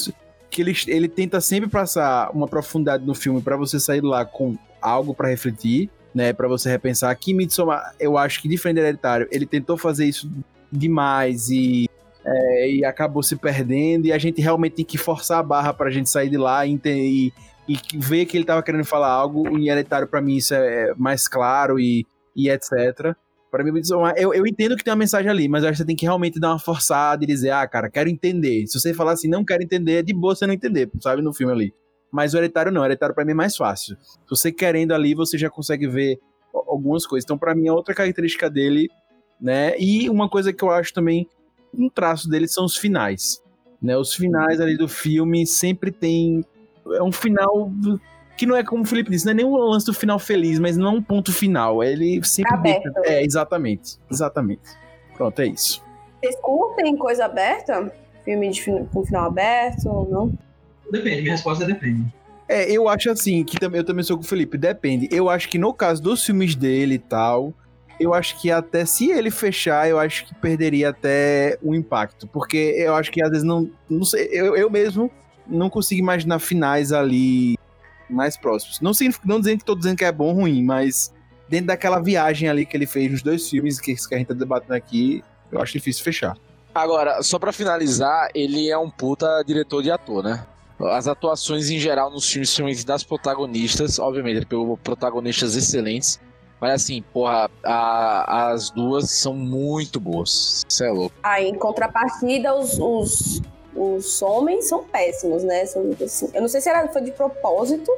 que ele, ele tenta sempre passar uma profundidade no filme pra você sair lá com algo pra refletir, né, Pra você repensar. Aqui Midsommar, eu acho que diferente do Hereditário, ele tentou fazer isso demais e é, e acabou se perdendo e a gente realmente tem que forçar a barra pra gente sair de lá e, e, e ver que ele tava querendo falar algo. Em Hereditário, pra mim, isso é mais claro e, e etc. Pra mim, Midsommar, eu, eu entendo que tem uma mensagem ali, mas eu acho que você tem que realmente dar uma forçada e dizer, ah, cara, quero entender. Se você falar assim, não quero entender, é de boa você não entender, sabe, no filme ali. Mas o Hereditário não, o Hereditário pra mim é mais fácil. Se você querendo ali, você já consegue ver algumas coisas. Então, pra mim, é outra característica dele, né? E uma coisa que eu acho também, um traço dele são os finais. Né? Os finais ali do filme sempre tem. É um final que não é como o Felipe disse, não é nem um lance do final feliz, mas não é um ponto final. Ele sempre. Aberto. deixa- É, exatamente. Exatamente. Pronto, é isso. Vocês curtem coisa aberta? Filme de fin- com final aberto ou não? Depende, minha resposta é depende. É, eu acho assim, que também, eu também sou com o Felipe, depende. Eu acho que no caso dos filmes dele e tal, eu acho que até se ele fechar, eu acho que perderia até o impacto. Porque eu acho que às vezes não. Não sei, eu, eu mesmo não consigo imaginar finais ali mais próximos. Não, significa- não dizendo que tô dizendo que é bom ou ruim, mas dentro daquela viagem ali que ele fez nos dois filmes que, que a gente tá debatendo aqui, eu acho difícil fechar. Agora, só pra finalizar, ele é um puta diretor de ator, né? As atuações em geral nos filmes, principalmente das protagonistas, obviamente, ele pegou protagonistas excelentes. Mas assim, porra, a- as duas são muito boas. Isso é louco. Aí, em contrapartida, os, os, os homens são péssimos, né? São, assim, eu não sei se era, foi de propósito,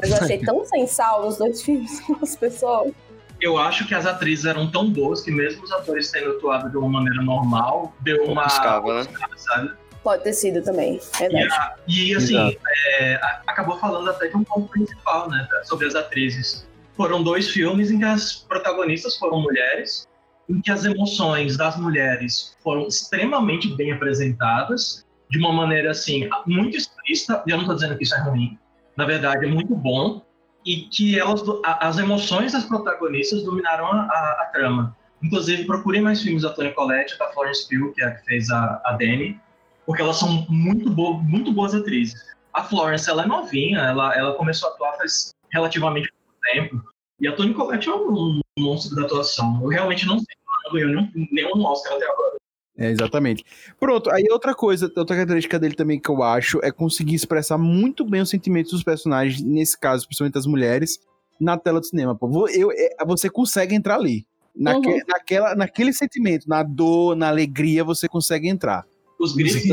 mas eu achei <laughs> tão sem sal nos dois filmes <laughs> com as pessoas. Eu acho que as atrizes eram tão boas que mesmo os atores tendo atuado de uma maneira normal, deu uma. Buscava, né? Sabe? Pode ter sido também, verdade. E assim, Exato. é, acabou falando até de um ponto principal, né? Sobre as atrizes. Foram dois filmes em que as protagonistas foram mulheres, em que as emoções das mulheres foram extremamente bem apresentadas, de uma maneira assim, muito explícita, e eu não estou dizendo que isso é ruim, na verdade é muito bom, e que elas, as emoções das protagonistas dominaram a, a- a trama. Inclusive, procurem mais filmes da Toni Collette, da Florence Pugh, que é a que fez a, a Dani, porque elas são muito, bo muito boas atrizes. A Florence, ela é novinha, ela, ela começou a atuar faz relativamente tempo. E a Toni Collette é um monstro da atuação. Eu realmente não sei se ela não ganhou nenhum, nenhum Oscar até agora. É, exatamente. Pronto, aí outra coisa, outra característica dele também que eu acho é conseguir expressar muito bem os sentimentos dos personagens, nesse caso, principalmente das mulheres, na tela do cinema. Pô. Eu, é, você consegue entrar ali. Naque, Uhum. naquela, naquele sentimento, na dor, na alegria, você consegue entrar. Os gritos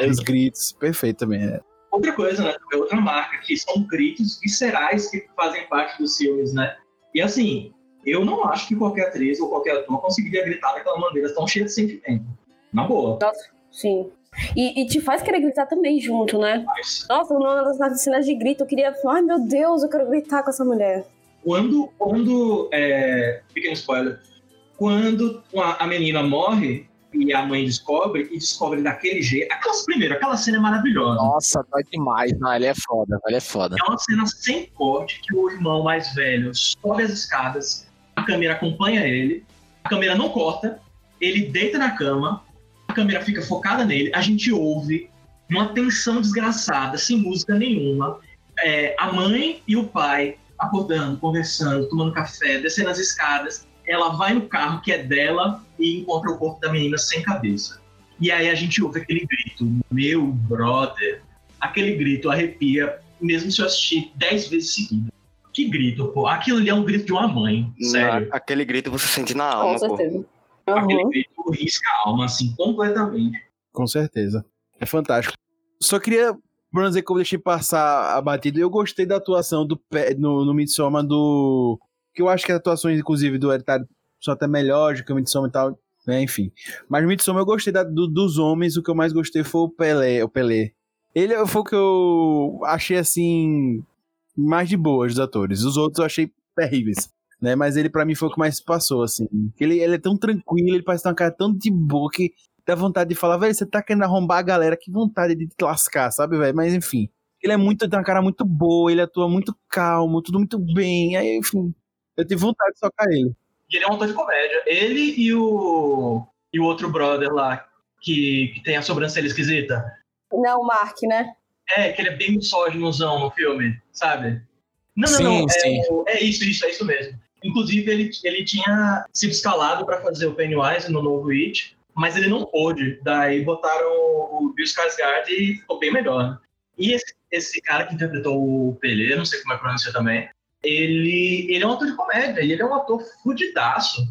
É, os gritos, perfeito também. é. Outra coisa, né? É outra marca, que são gritos viscerais que fazem parte dos filmes, né? E assim, eu não acho que qualquer atriz ou qualquer ator conseguiria gritar daquela maneira tão cheia de sentimento. Na boa. Sim. E, e te faz querer gritar também junto, né? Mas Nossa, numa das cenas de grito, eu queria. Ai, meu Deus, eu quero gritar com essa mulher. quando, quando é, pequeno spoiler, quando a menina morre e a mãe descobre, e descobre daquele jeito, aquela, primeiro, aquela cena é maravilhosa. Nossa, tá demais. Não, ele é foda, ele é foda. É uma cena sem corte que o irmão mais velho sobe as escadas, a câmera acompanha ele, a câmera não corta, ele deita na cama, a câmera fica focada nele, a gente ouve uma tensão desgraçada, sem música nenhuma, é, a mãe e o pai acordando, conversando, tomando café, descendo as escadas, ela vai no carro que é dela e encontra o corpo da menina sem cabeça. E aí a gente ouve aquele grito, meu brother, aquele grito arrepia mesmo se eu assistir dez vezes seguida. Que grito, pô. Aquilo ali é um grito de uma mãe, sério. Na- aquele grito você sente na Com alma, pô. certeza. Aquele Aham. grito risca a alma, assim, completamente. Com certeza. É fantástico. Só queria que eu deixei passar a batida, eu gostei da atuação do Pe- no, no Midsommar do. Que eu acho que as atuações, inclusive, do Hereditário são até melhores do que o Midsommar e tal, né? Enfim. Mas no Midsommar eu gostei da- do- dos homens, o que eu mais gostei foi o Pelé. O Pelé. Ele foi o que eu achei assim. Mais de boas dos atores. Os outros eu achei terríveis. Né? Mas ele, pra mim, foi o que mais passou, assim. Ele, ele é tão tranquilo, ele parece ter uma cara tão de boa que dá vontade de falar, velho, você tá querendo arrombar a galera, que vontade de te lascar, sabe, velho? Mas enfim. Ele é muito, tem uma cara muito boa, ele atua muito calmo, tudo muito bem. Aí, enfim, eu tive vontade de socar ele. E ele é um ator de comédia. Ele e o, e o outro brother lá, que, que tem a sobrancelha esquisita. Não, o Mark, né? É, que ele é bem misóginozão no filme, sabe? Não, não, Sim, não. sim. É, é isso, isso, é isso mesmo. Inclusive, ele, ele tinha sido escalado para fazer o Pennywise no novo It, mas ele não pôde. Daí botaram o Bill Skarsgård e ficou bem melhor. E esse, esse cara que interpretou o Pelé, não sei como é pronunciar também, ele, ele é um ator de comédia e ele é um ator fudidaço.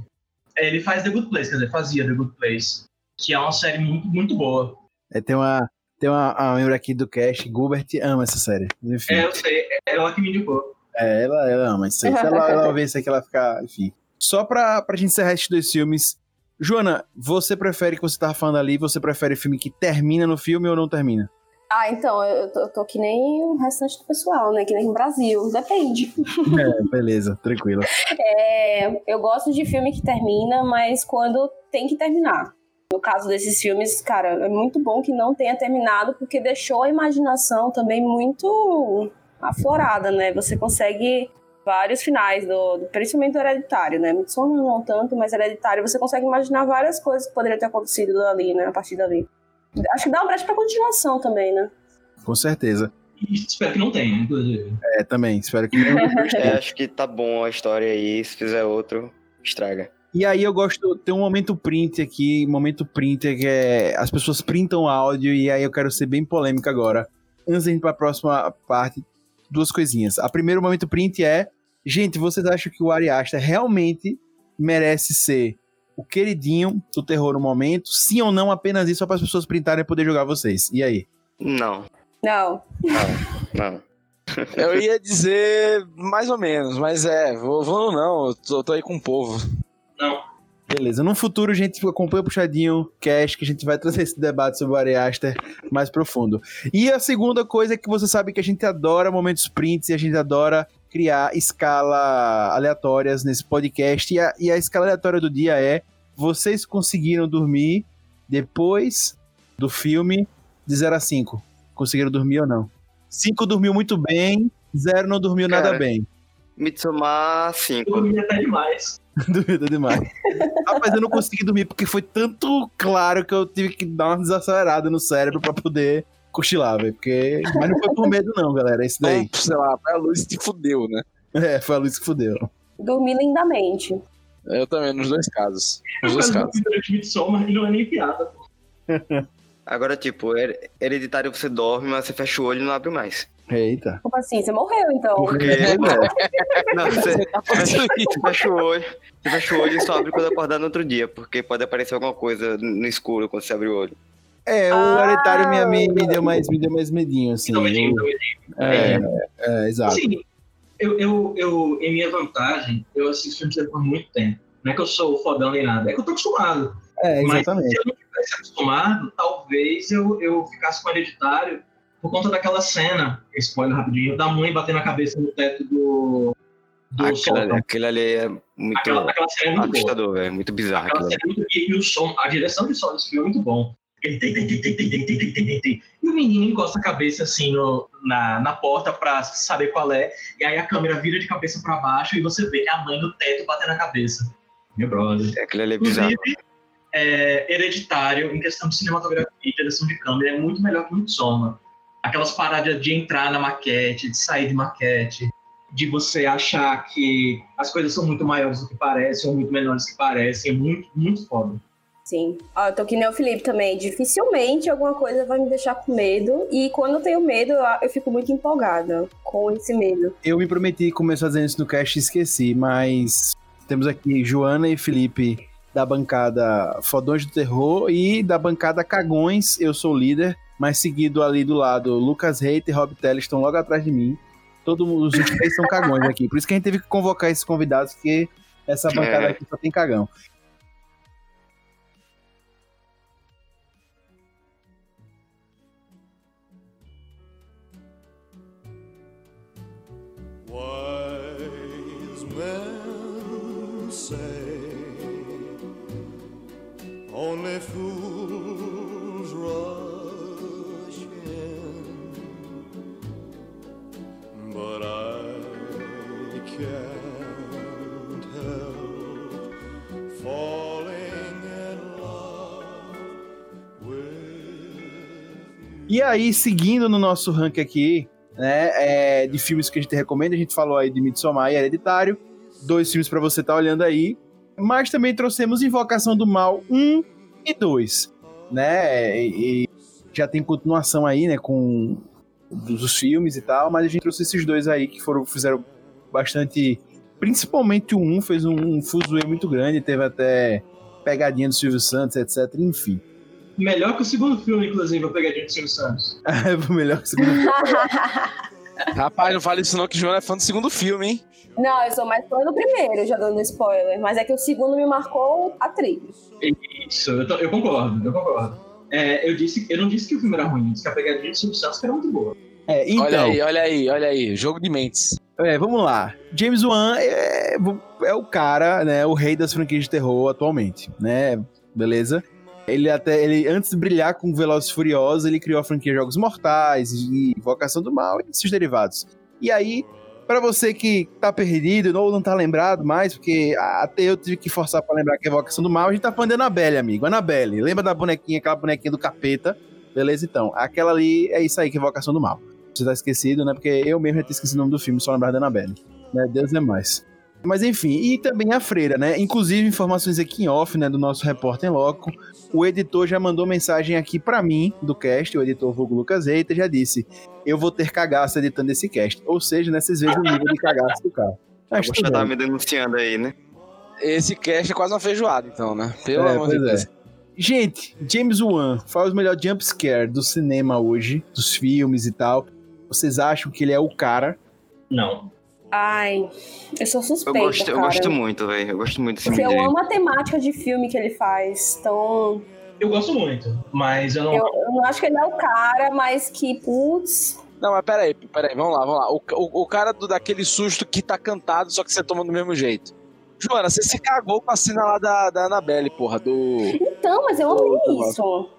É, Ele faz The Good Place, quer dizer, fazia The Good Place, que é uma série muito, muito boa. É, tem uma, tem uma, uma membro aqui do cast, Gilbert ama essa série. Enfim, É, é, eu sei, é ela que me indicou. ela, ela ama isso aí. Se ela, ela <laughs> vê isso aqui, ela fica, enfim. Só pra, pra gente encerrar esses dois filmes, Joana, você prefere que você tava falando ali, você prefere filme que termina no filme ou não termina? Ah, então, eu tô, eu tô que nem o restante do pessoal, né? Que nem o Brasil. Depende. <laughs> É, beleza, tranquilo. É, eu gosto de filme que termina, mas quando tem que terminar. No caso desses filmes, cara, é muito bom que não tenha terminado, porque deixou a imaginação também muito aflorada, né? Você consegue vários finais, do, do- principalmente do Hereditário, né? Midsommar não tanto, mas Hereditário você consegue imaginar várias coisas que poderiam ter acontecido ali, né? A partir dali. Acho que dá uma brecha pra continuação também, né? Com certeza. E espero que não tenha, inclusive. É, também. Espero que não. <laughs> É, acho que tá bom a história aí. Se fizer outro, estraga. E aí eu gosto, tem um momento print aqui, momento print que é as pessoas printam o áudio e aí eu quero ser bem polêmico agora. Antes de ir pra próxima parte, duas coisinhas. A primeiro momento print é, gente, vocês acham que o Ari Aster realmente merece ser o queridinho do terror no momento? Sim ou não, apenas isso só para as pessoas printarem e poder jogar vocês. E aí? Não, Não. não. <laughs> Eu ia dizer mais ou menos, mas é, vou, vou não, eu tô, tô aí com o povo. Não. Beleza, no futuro a gente acompanha o Puxadinho Cash, que a gente vai trazer esse debate sobre o Ari Aster mais profundo. E a segunda coisa é que você sabe que a gente adora momentos prints e a gente adora criar escala aleatórias nesse podcast. E a, e a escala aleatória do dia é: vocês conseguiram dormir depois do filme de 0 a 5? Conseguiram dormir ou não? 5 dormiu muito bem, 0 não dormiu nada Cara, bem. Mitsumar Eu 5. dormi até demais. <laughs> Dormiu demais. Rapaz, eu não consegui dormir porque foi tanto claro que eu tive que dar uma desacelerada no cérebro pra poder cochilar, velho. Porque... Mas não foi por medo, não, galera. É isso daí. Sei lá, a luz te fudeu, né? É, foi a luz que fudeu. Dormi lindamente. Eu também, nos dois casos. Nos dois casos. Midsommar e não é nem piada. pô. <laughs> Agora, tipo, her- hereditário você dorme, mas você fecha o olho e não abre mais. Eita. Como assim? Você morreu, então. Porque. <laughs> <laughs> Não, você, Tá fazendo isso. você fecha o olho, você fecha o olho e só abre quando acordar no outro dia, porque pode aparecer alguma coisa no escuro quando você abre o olho. É, o Ah. Hereditário me, me, me deu mais, me deu mais medinho, assim. Então, medinho, Eu- então, medinho. é, é, exato. Assim, eu, eu, eu, em minha vantagem, eu assisto filmes de por muito tempo. Não é que eu sou fodão nem nada, é que eu tô acostumado. É, Mas exatamente. se eu não tivesse acostumado, talvez eu, eu ficasse com o hereditário por conta daquela cena, spoiler rapidinho, da mãe batendo a cabeça no teto do, do Aquilo ali, é muito Aquela, aquela cena é muito boa. assustador, velho. Muito bizarro. Aquela aquilo cena é muito, e, e o som, a direção de som desse filme é muito bom. Ele tem, tem, tem, tem, tem, tem, tem, tem, tem, tem, tem. E o menino encosta a cabeça assim no, na, na porta pra saber qual é. E aí a câmera vira de cabeça pra baixo e você vê que é a mãe no teto batendo a cabeça. Meu brother. Aquilo ali é bizarro. Inclusive, é, hereditário, em questão de cinematografia e direção de câmera, é muito melhor que o Midsommar. Aquelas paradas de entrar na maquete, de sair de maquete, de você achar que as coisas são muito maiores do que parecem ou muito menores do que parecem, é muito, muito foda. Sim. Ó, eu tô que nem o Felipe também. Dificilmente alguma coisa vai me deixar com medo. E quando eu tenho medo, eu eu fico muito empolgada com esse medo. Eu me prometi começar fazendo isso no cast e esqueci, mas temos aqui Joana e Felipe da bancada Fodões do Terror e da bancada Cagões, eu sou o líder, mas seguido ali do lado Lucas Reiter e Rob Teller estão logo atrás de mim. Todos os três são cagões aqui. Por isso que a gente teve que convocar esses convidados, porque essa bancada É. aqui só tem cagão. Fools but I can't help falling in love with you. E aí, seguindo no nosso ranking aqui, né, é, de filmes que a gente recomenda, a gente falou aí de Midsommar e Hereditário, dois filmes pra você estar olhando aí, mas também trouxemos Invocação do Mal 1 e 2, né, e, e já tem continuação aí, né, com dos os filmes e tal, mas a gente trouxe esses dois aí que foram, fizeram bastante, principalmente o 1 fez um, um fuzuê muito grande, teve até pegadinha do Silvio Santos, etc, enfim. Melhor que o segundo filme, inclusive, a pegadinha do Silvio Santos. É <laughs> melhor que o segundo <laughs> Rapaz, não fale isso não, que o João é fã do segundo filme, hein? Não, eu sou mais fã do primeiro, já dando spoiler. Mas é que o segundo me marcou a trilha. Isso, eu, tô- eu concordo, eu concordo. É, eu, disse, eu não disse que o filme era ruim, disse que a pegadinha do Silvio Santos era muito boa. É, então, Olha aí, olha aí, olha aí. Jogo de mentes. É, vamos lá. James Wan é, é o cara, né, o rei das franquias de terror atualmente, né? Beleza? Ele até, ele antes de brilhar com Velozes Furiosos, ele criou a franquia Jogos Mortais e Invocação do Mal e seus derivados. E aí, pra você que tá perdido ou não tá lembrado mais, porque até eu tive que forçar pra lembrar que é Invocação do Mal, a gente tá falando de Annabelle, amigo. Annabelle, lembra da bonequinha, aquela bonequinha do capeta? Beleza, então. Aquela ali é isso aí que é Invocação do Mal. Você tá esquecido, né? Porque eu mesmo já tinha esquecido o nome do filme, só lembrar da Annabelle. Né? Deus é mais. Mas enfim, e também a freira, né? Inclusive, informações aqui em off, né? Do nosso repórter em loco. O editor já mandou mensagem aqui pra mim, do cast, o editor Vulgo Lucas Reita, já disse: Eu vou ter cagaço editando esse cast. Ou seja, né? Vocês vejam o nível de cagaço do cara. Mas Você tudo tá me denunciando aí, né? Esse cast é quase uma feijoada, então, né? Pelo É, amor de pois Deus. é. Gente, James Wan faz o melhor jump scare do cinema hoje, dos filmes e tal. Vocês acham que ele é o cara? Não. Ai, eu sou Eu suspeita, gosto, eu cara. gosto muito, velho. Eu gosto muito desse Porque filme eu amo a temática de filme que ele faz. Então, Eu gosto muito, mas eu não. eu, eu não acho que ele é o cara, mas que, putz. Não, mas peraí, peraí, vamos lá, vamos lá. O, o, o cara do, daquele susto que tá cantado, só que você toma do mesmo jeito. Joana, você se cagou com a cena lá da, da Annabelle, porra, do. Então, mas eu amei Ô, isso.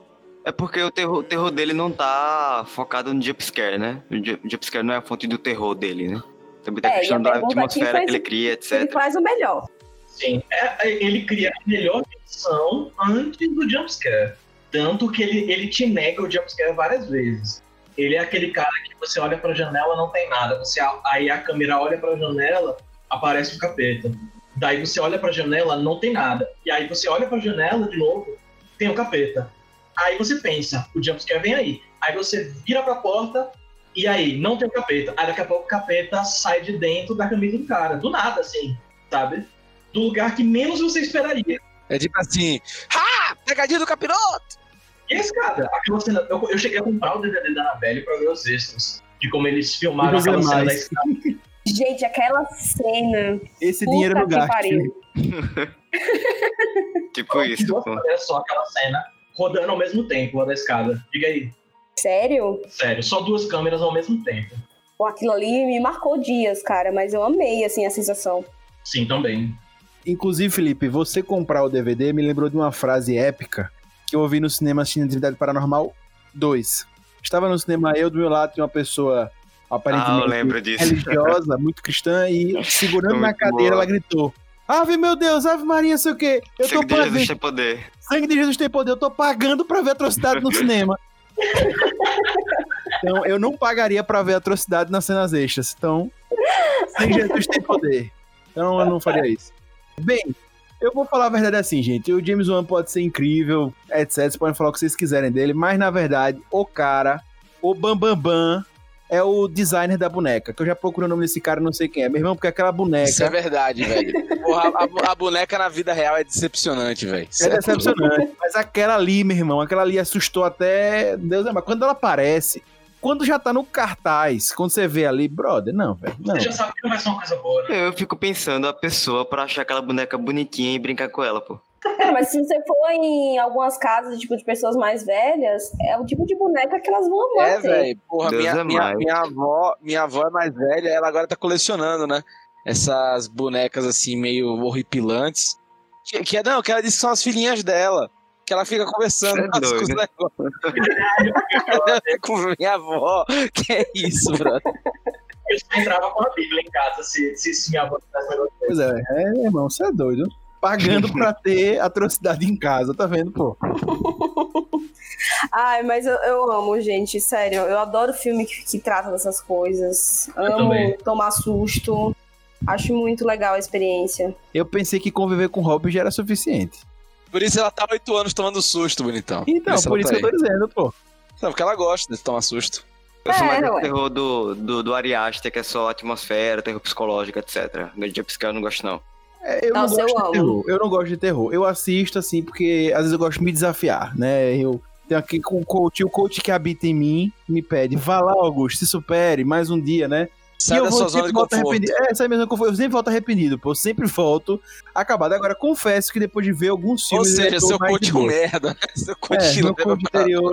É porque o terror, o terror dele não tá focado no jumpscare, né? O ju- jumpscare não é a fonte do terror dele, né? Também tem a É, e questão a da atmosfera que ele cria, Ele etc. faz o melhor. Sim. É, é, ele cria a melhor versão antes do jumpscare. Tanto que ele, ele te nega o jumpscare várias vezes. Ele é aquele cara que você olha pra janela não tem nada. Você, aí a câmera olha pra janela, aparece o capeta. Daí você olha pra janela, não tem nada. E aí você olha pra janela de novo, tem o capeta. Aí você pensa, o jumpscare vem aí. Aí você vira pra porta, e aí, não tem o capeta. Aí daqui a pouco o capeta sai de dentro da camisa do cara. Do nada, assim, sabe? Do lugar que menos você esperaria. É tipo assim. Ha! Pegadinha do capiroto! E esse cara, aquela cena. Eu, eu cheguei a comprar o DVD da Annabelle pra ver os extras. De como eles filmaram os aquela cena da escada. <laughs> Gente, aquela cena. Esse Puta dinheiro no que gasto. <laughs> Tipo isso. É só aquela cena rodando ao mesmo tempo, a da escada. Diga aí. Sério? Sério, só duas câmeras ao mesmo tempo. Pô, Aquilo ali me marcou dias, cara, mas eu amei, assim, a sensação. Sim, também. Inclusive, Felipe, você comprar o DVD me lembrou de uma frase épica que eu ouvi no cinema assistindo Atividade Paranormal 2. Estava no cinema, eu do meu lado tinha uma pessoa Ah, aparentemente lembro disso. religiosa, <laughs> muito cristã, e segurando na cadeira, boa. ela gritou: Ave meu Deus, Ave Maria, sei o quê. Eu tô Sangue de pagando. Jesus tem poder. Sangue de Jesus tem poder, eu tô pagando pra ver atrocidade no cinema. Então, eu não pagaria pra ver atrocidade nas cenas extras. Então, de Jesus tem poder. Então, eu não faria isso. Bem, eu vou falar a verdade assim, gente. O James Wan pode ser incrível, etc. Vocês podem falar o que vocês quiserem dele, mas na verdade, o cara, o Bambambam, Bam Bam, é o designer da boneca, que eu já procuro o nome desse cara, não sei quem é. Meu irmão, porque aquela boneca Isso é verdade, velho. Porra, a, a boneca na vida real é decepcionante, velho. é decepcionante. Mas aquela ali, meu irmão, aquela ali assustou até. Deus é mas quando ela aparece, quando já tá no cartaz, quando você vê ali, brother, não, velho. Você já sabe que não vai ser uma coisa boa, né? Eu fico pensando a pessoa pra achar aquela boneca bonitinha e brincar com ela, pô. Cara, mas se você for em algumas casas tipo, de pessoas mais velhas, é o tipo de boneca que elas vão amar É, ter. velho. Porra, Deus minha, é minha, mais. minha avó, minha avó é mais velha, ela agora tá colecionando, né? Essas bonecas assim, meio horripilantes. Que, que é, não, que ela disse que são as filhinhas dela. Que ela fica conversando é com os negócios. <laughs> com minha avó. Que é isso, brother? Eu só entrava com a Bíblia em casa, se, se, se minha avó fizesse. Pois é, é, irmão, você é doido. Pagando pra <laughs> ter atrocidade em casa, tá vendo, pô? <laughs> Ai, mas eu, eu amo, gente, sério. Eu adoro filme que, que trata dessas coisas. Amo tomar susto. Acho muito legal a experiência. Eu pensei que conviver com o Hobbit já era suficiente. Por isso ela tá oito anos tomando susto, bonitão. Então, por isso tá que eu tô dizendo, pô. Não, porque ela gosta de tomar susto. Eu sou É, mais do ué. terror do, do, do Ari Aster, que é só atmosfera, terror psicológico, etc. No jumpscare eu não gosto, não. É, eu Nossa, não gosto eu de amo. terror. Eu não gosto de terror. Eu assisto, assim, porque às vezes eu gosto de me desafiar, né? Eu tenho aqui com o coach, o coach que habita em mim me pede, vá lá, Augusto, se supere, mais um dia, né? Sai e eu da vou sua zona sempre de volto conforto. arrependido. É, sai mesmo que eu sempre volto arrependido, pô. Eu sempre volto acabado. Agora, confesso que depois de ver alguns Ou filmes. eu seja, seu mais coach de é um merda, né? Seu coach É, meu coach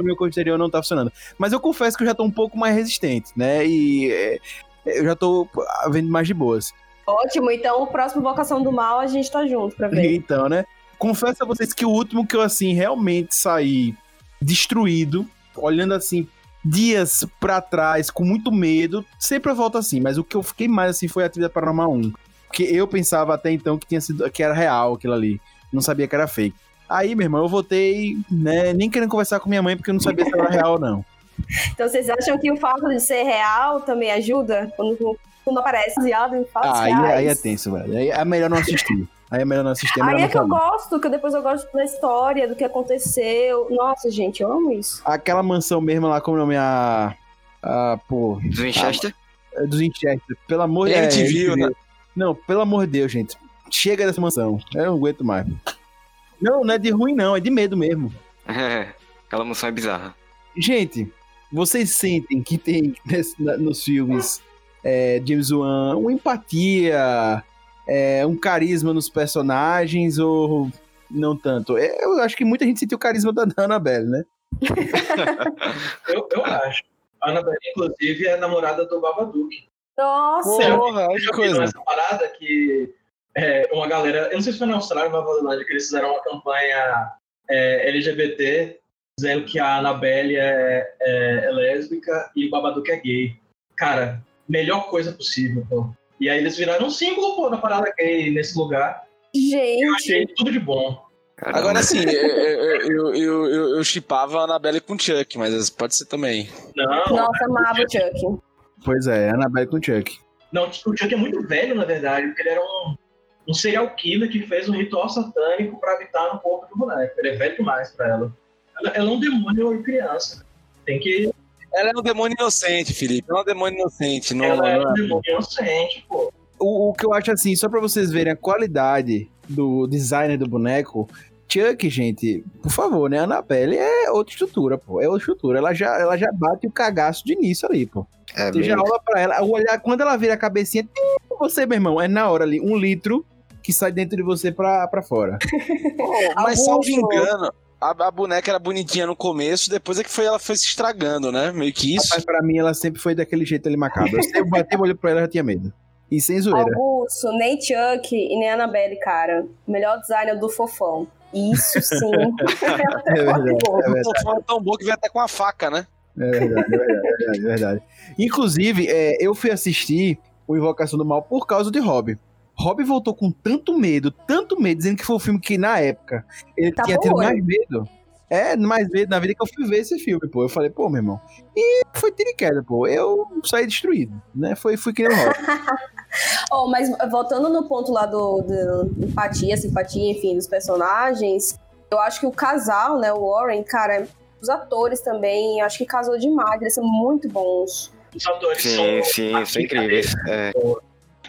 meu coach anterior não tá funcionando. Mas eu confesso que eu já tô um pouco mais resistente, né? E é, eu já tô vendo mais de boas. Ótimo, então o próximo Vocação do Mal a gente tá junto pra ver. Então, né? Confesso a vocês que o último que eu, assim, realmente saí destruído, olhando assim, dias pra trás, com muito medo, sempre eu volto assim, mas o que eu fiquei mais assim foi a Atividade Paranormal 1. Porque eu pensava até então que tinha sido que era real aquilo ali. Não sabia que era fake. Aí, meu irmão, eu voltei, né, nem querendo conversar com minha mãe, porque eu não sabia se era real ou não. <laughs> Então vocês acham que o fato de ser real também ajuda? Quando, quando aparece baseado em fatos Ah, aí, reais? aí é tenso, velho. Aí é melhor não assistir. Aí é melhor não assistir. É melhor Aí é que eu gosto, que depois eu gosto da história, do que aconteceu. Nossa, gente, eu amo isso. Aquela mansão mesmo lá, como o nome é a. a pô, Dos Winchester? é dos Winchester. Pelo amor de Deus. MTV, né? Não, pelo amor de Deus, gente. Chega dessa mansão. Eu não aguento mais. Não, não é de ruim, não. É de medo mesmo. É, <laughs> aquela moção é bizarra. Gente, vocês sentem que tem <laughs> nesse- na- nos filmes é, James Wan uma empatia, é, um carisma nos personagens ou não tanto? É, Eu acho que muita gente sentiu o carisma da <laughs> Annabelle, né? Eu, eu acho. A Annabelle, inclusive, é namorada do Babadook. Nossa! Porra, olha que coisa. essa parada que é, uma galera, eu não sei se foi na Austrália ou na Nova Zelândia, que eles fizeram uma campanha é, LGBT dizendo que a Annabelle é, é- é lésbica e o Babadook é gay. Cara, melhor coisa possível, pô. E aí eles viraram um símbolo, pô, da parada gay nesse lugar. Eu achei Gente, tudo de bom. Caramba. Agora assim, <laughs> eu, eu, eu, eu, eu chipava a Annabelle com o Chuck, mas pode ser também. Não, nossa, amava o Chuck. Pois é, Annabelle com Chuck. não, o Chuck é muito velho, na verdade, porque ele era um, um serial killer que fez um ritual satânico pra habitar no corpo do boneco. Ele é velho demais pra ela. Ela, ela é um demônio criança. Tem que. Ela é um demônio inocente, Felipe. Ela é um demônio inocente. Não, ela é não um é- demônio inocente, pô. O, o que eu acho assim, só pra vocês verem a qualidade do designer do boneco, Chuck, gente, por favor, né? A Annabelle é outra estrutura, pô. É outra estrutura. Ela já, ela já bate o cagaço de início ali, pô. É, Você já olha pra ela, o olhar, quando ela vira a cabecinha, tim, você, meu irmão, é na hora ali, um litro que sai dentro de você pra, pra fora. <laughs> Mas salvo engano, a, a boneca era bonitinha no começo, depois é que foi, ela foi se estragando, né? Meio que isso. Mas pra mim, ela sempre foi daquele jeito ali macabro. Eu sempre bati o olho pra ela, já tinha medo. E sem zoeira. Augusto, nem Chuck e nem Annabelle, cara. Melhor designer do fofão. Isso sim. <laughs> É verdade, é verdade. O fofão é tão bom que vem até com a faca, né? É verdade, é verdade, é verdade, é verdade. Inclusive, é, eu fui assistir o Invocação do Mal por causa de Rob. Rob voltou com tanto medo, tanto medo, dizendo que foi o filme que, na época, ele Tá tinha tido mais medo. É, mais medo na vida que eu fui ver esse filme, pô. Eu falei, pô, meu irmão. E foi tiro e queda, pô. Eu saí destruído, né? Foi, fui que nem o Rob. <laughs> Oh, mas voltando no ponto lá do, do empatia, simpatia, enfim, dos personagens, eu acho que o casal, né, o Warren, cara, os atores também, eu acho que casou demais, eles são muito bons. Os atores Sim, são. sim, são incríveis. É.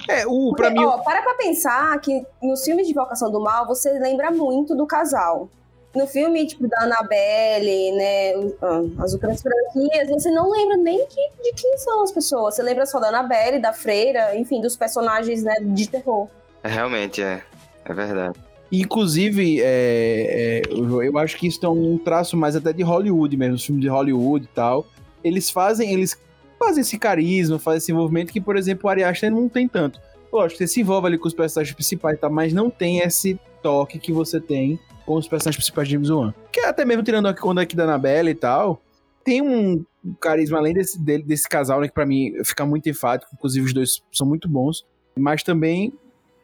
É, o, Porque, pra mim, ó, para pra pensar que nos filmes de Invocação do Mal, você lembra muito do casal. No filme, tipo, da Annabelle, né, ah, as outras franquias, você não lembra nem que- de quem são as pessoas. Você lembra só da Annabelle, da Freira, enfim, dos personagens, né, de terror. É, realmente, é. É verdade. Inclusive, é, é, eu eu acho que isso é um traço mais até de Hollywood mesmo, os filmes de Hollywood e tal. Eles fazem, eles fazem esse carisma, fazem esse envolvimento que, por exemplo, o Ari Aster não tem tanto. Lógico, você se envolve ali com os personagens principais, tá? Mas não tem esse toque que você tem com os personagens principais de James Wan. Que até mesmo tirando a onda aqui da Annabelle e tal, tem um carisma além desse, dele- desse casal, né? Que pra mim fica muito enfático. Inclusive, os dois são muito bons. Mas também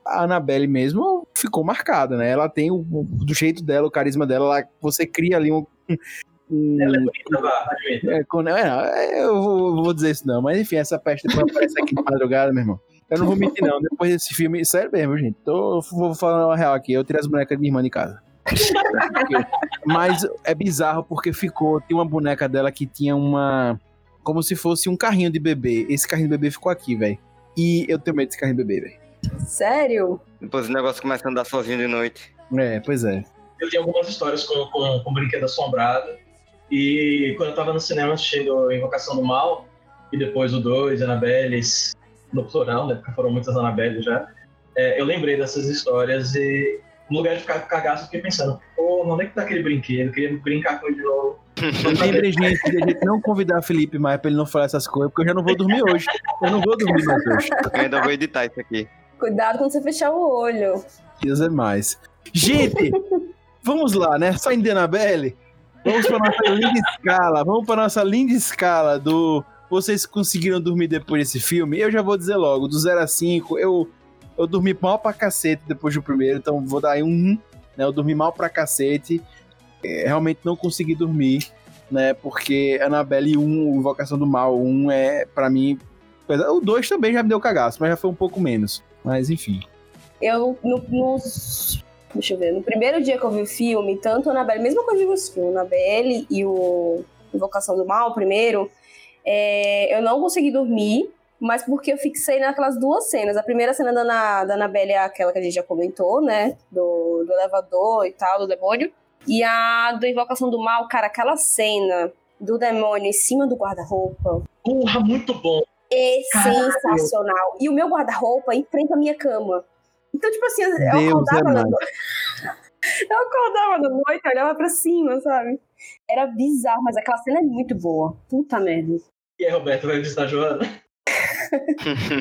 a Annabelle mesmo ficou marcada, né? Ela tem o, o- do jeito dela, o carisma dela, ela- você cria ali um. Um- Ela é bonita, vá, é, quando- é, eu vou, vou dizer isso não, mas enfim, essa peste depois aparece aqui de madrugada, meu irmão. Eu não vou mentir, não. Depois desse filme, sério mesmo, gente. Tô, vou falar uma real aqui. Eu tirei as bonecas de minha irmã de casa. <laughs> Mas é bizarro porque ficou. Tem uma boneca dela que tinha uma. Como se fosse um carrinho de bebê. Esse carrinho de bebê ficou aqui, velho. E eu tenho medo desse carrinho de bebê, velho. Sério? Depois o negócio começa a andar sozinho de noite. É, pois é. Eu tenho algumas histórias com, com, com Brinquedo Assombrado. E quando eu tava no cinema assistindo Invocação do Mal, e depois o 2, Annabelles, no plural, né? Porque foram muitas Annabelles já. é, eu lembrei dessas histórias e no lugar de ficar com cagaço, eu fiquei pensando, pô, onde é que tá aquele brinquedo? Eu queria brincar com ele de novo. <laughs> Lembre, gente, de a gente não convidar Felipe mais pra ele não falar essas coisas, porque eu já não vou dormir hoje. Eu não vou dormir mais hoje. Eu ainda vou editar isso aqui. Cuidado quando você fechar o olho. Deus é mais. Gente, vamos lá, né? Saindo de Annabelle, vamos pra nossa linda escala. Vamos pra nossa linda escala do. Vocês conseguiram dormir depois desse filme? Eu já vou dizer logo, do 0 a 5, eu, eu dormi mal pra cacete depois do primeiro, então vou dar aí um 1. Né? Eu dormi mal pra cacete. É, realmente não consegui dormir, né? Porque Annabelle 1, Invocação do Mal 1 é, pra mim. O 2 também já me deu cagaço, mas já foi um pouco menos. Mas enfim. Eu, no, nos. Deixa eu ver. No primeiro dia que eu vi o filme, tanto a Annabelle, mesmo quando eu vi os filmes, Annabelle e o Invocação do Mal, primeiro, é, eu não consegui dormir, mas porque eu fixei naquelas duas cenas. A primeira cena da, Ana, da Annabelle é aquela que a gente já comentou, né? Do, do elevador e tal, do demônio. E a do Invocação do Mal, cara, aquela cena do demônio em cima do guarda-roupa Porra, muito bom. é Caralho. sensacional. E o meu guarda-roupa enfrenta a minha cama. Então, tipo assim, eu Deus acordava é na mais. noite. <laughs> Eu acordava na noite, olhava pra cima, sabe? Era bizarro, mas aquela cena é muito boa. Puta merda. E aí, Roberto, vai visitar a Joana?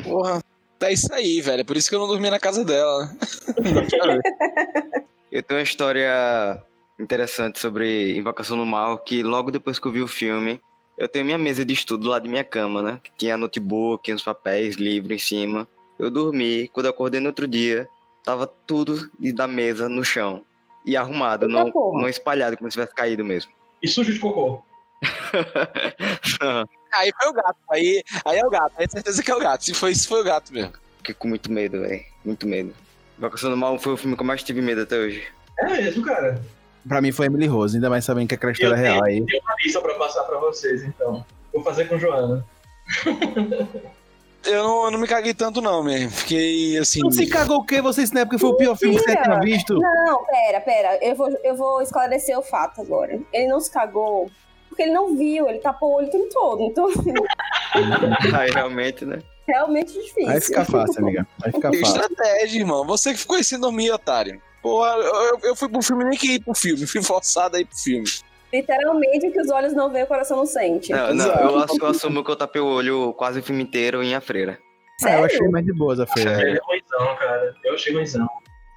Porra, é isso aí, velho. É por isso que eu não dormi na casa dela. <laughs> Eu tenho uma história interessante sobre Invocação do Mal, que logo depois que eu vi o filme, eu tenho minha mesa de estudo lá de minha cama, né? Que tinha notebook, uns papéis, livro em cima. Eu dormi, quando eu acordei no outro dia, tava tudo da mesa no chão. E arrumado, não, não espalhado, como se tivesse caído mesmo. E sujo de cocô. <laughs> Aí foi o gato. Aí, aí é o gato. Aí é certeza que é o gato. Se foi isso, foi o gato mesmo. Fiquei com muito medo, velho. Muito medo. Invocação do Mal foi o filme que eu mais tive medo até hoje. É mesmo, cara. Pra mim foi Emily Rose, ainda mais sabendo que aquela história é Eu real aí. Tem uma lista pra passar pra vocês, então. Vou fazer com Joana. <laughs> Eu não, eu não me caguei tanto, não, mesmo. Fiquei assim. Não se cagou o quê? Vocês na época foi o pior filme que você tinha visto? Não, pera, pera. Eu vou, eu vou esclarecer o fato agora. Ele não se cagou porque ele não viu, ele tapou o olho o tempo todo. Então, assim, <laughs> Aí realmente, né? realmente difícil. Vai ficar fácil, amiga. Vai ficar Que fácil. estratégia, irmão. Você que ficou aí sem dormir, otário. Porra, eu, eu- fui pro filme nem que ir pro filme. Fui forçado aí pro filme. Literalmente o que os olhos não veem, o coração não sente. Não, não, eu, assu- eu assumo que eu tapei o olho quase o filme inteiro em A Freira. Ah, eu Sério? achei mais de boas a feira. Ele é ruimzão, cara. Eu achei ruimzão.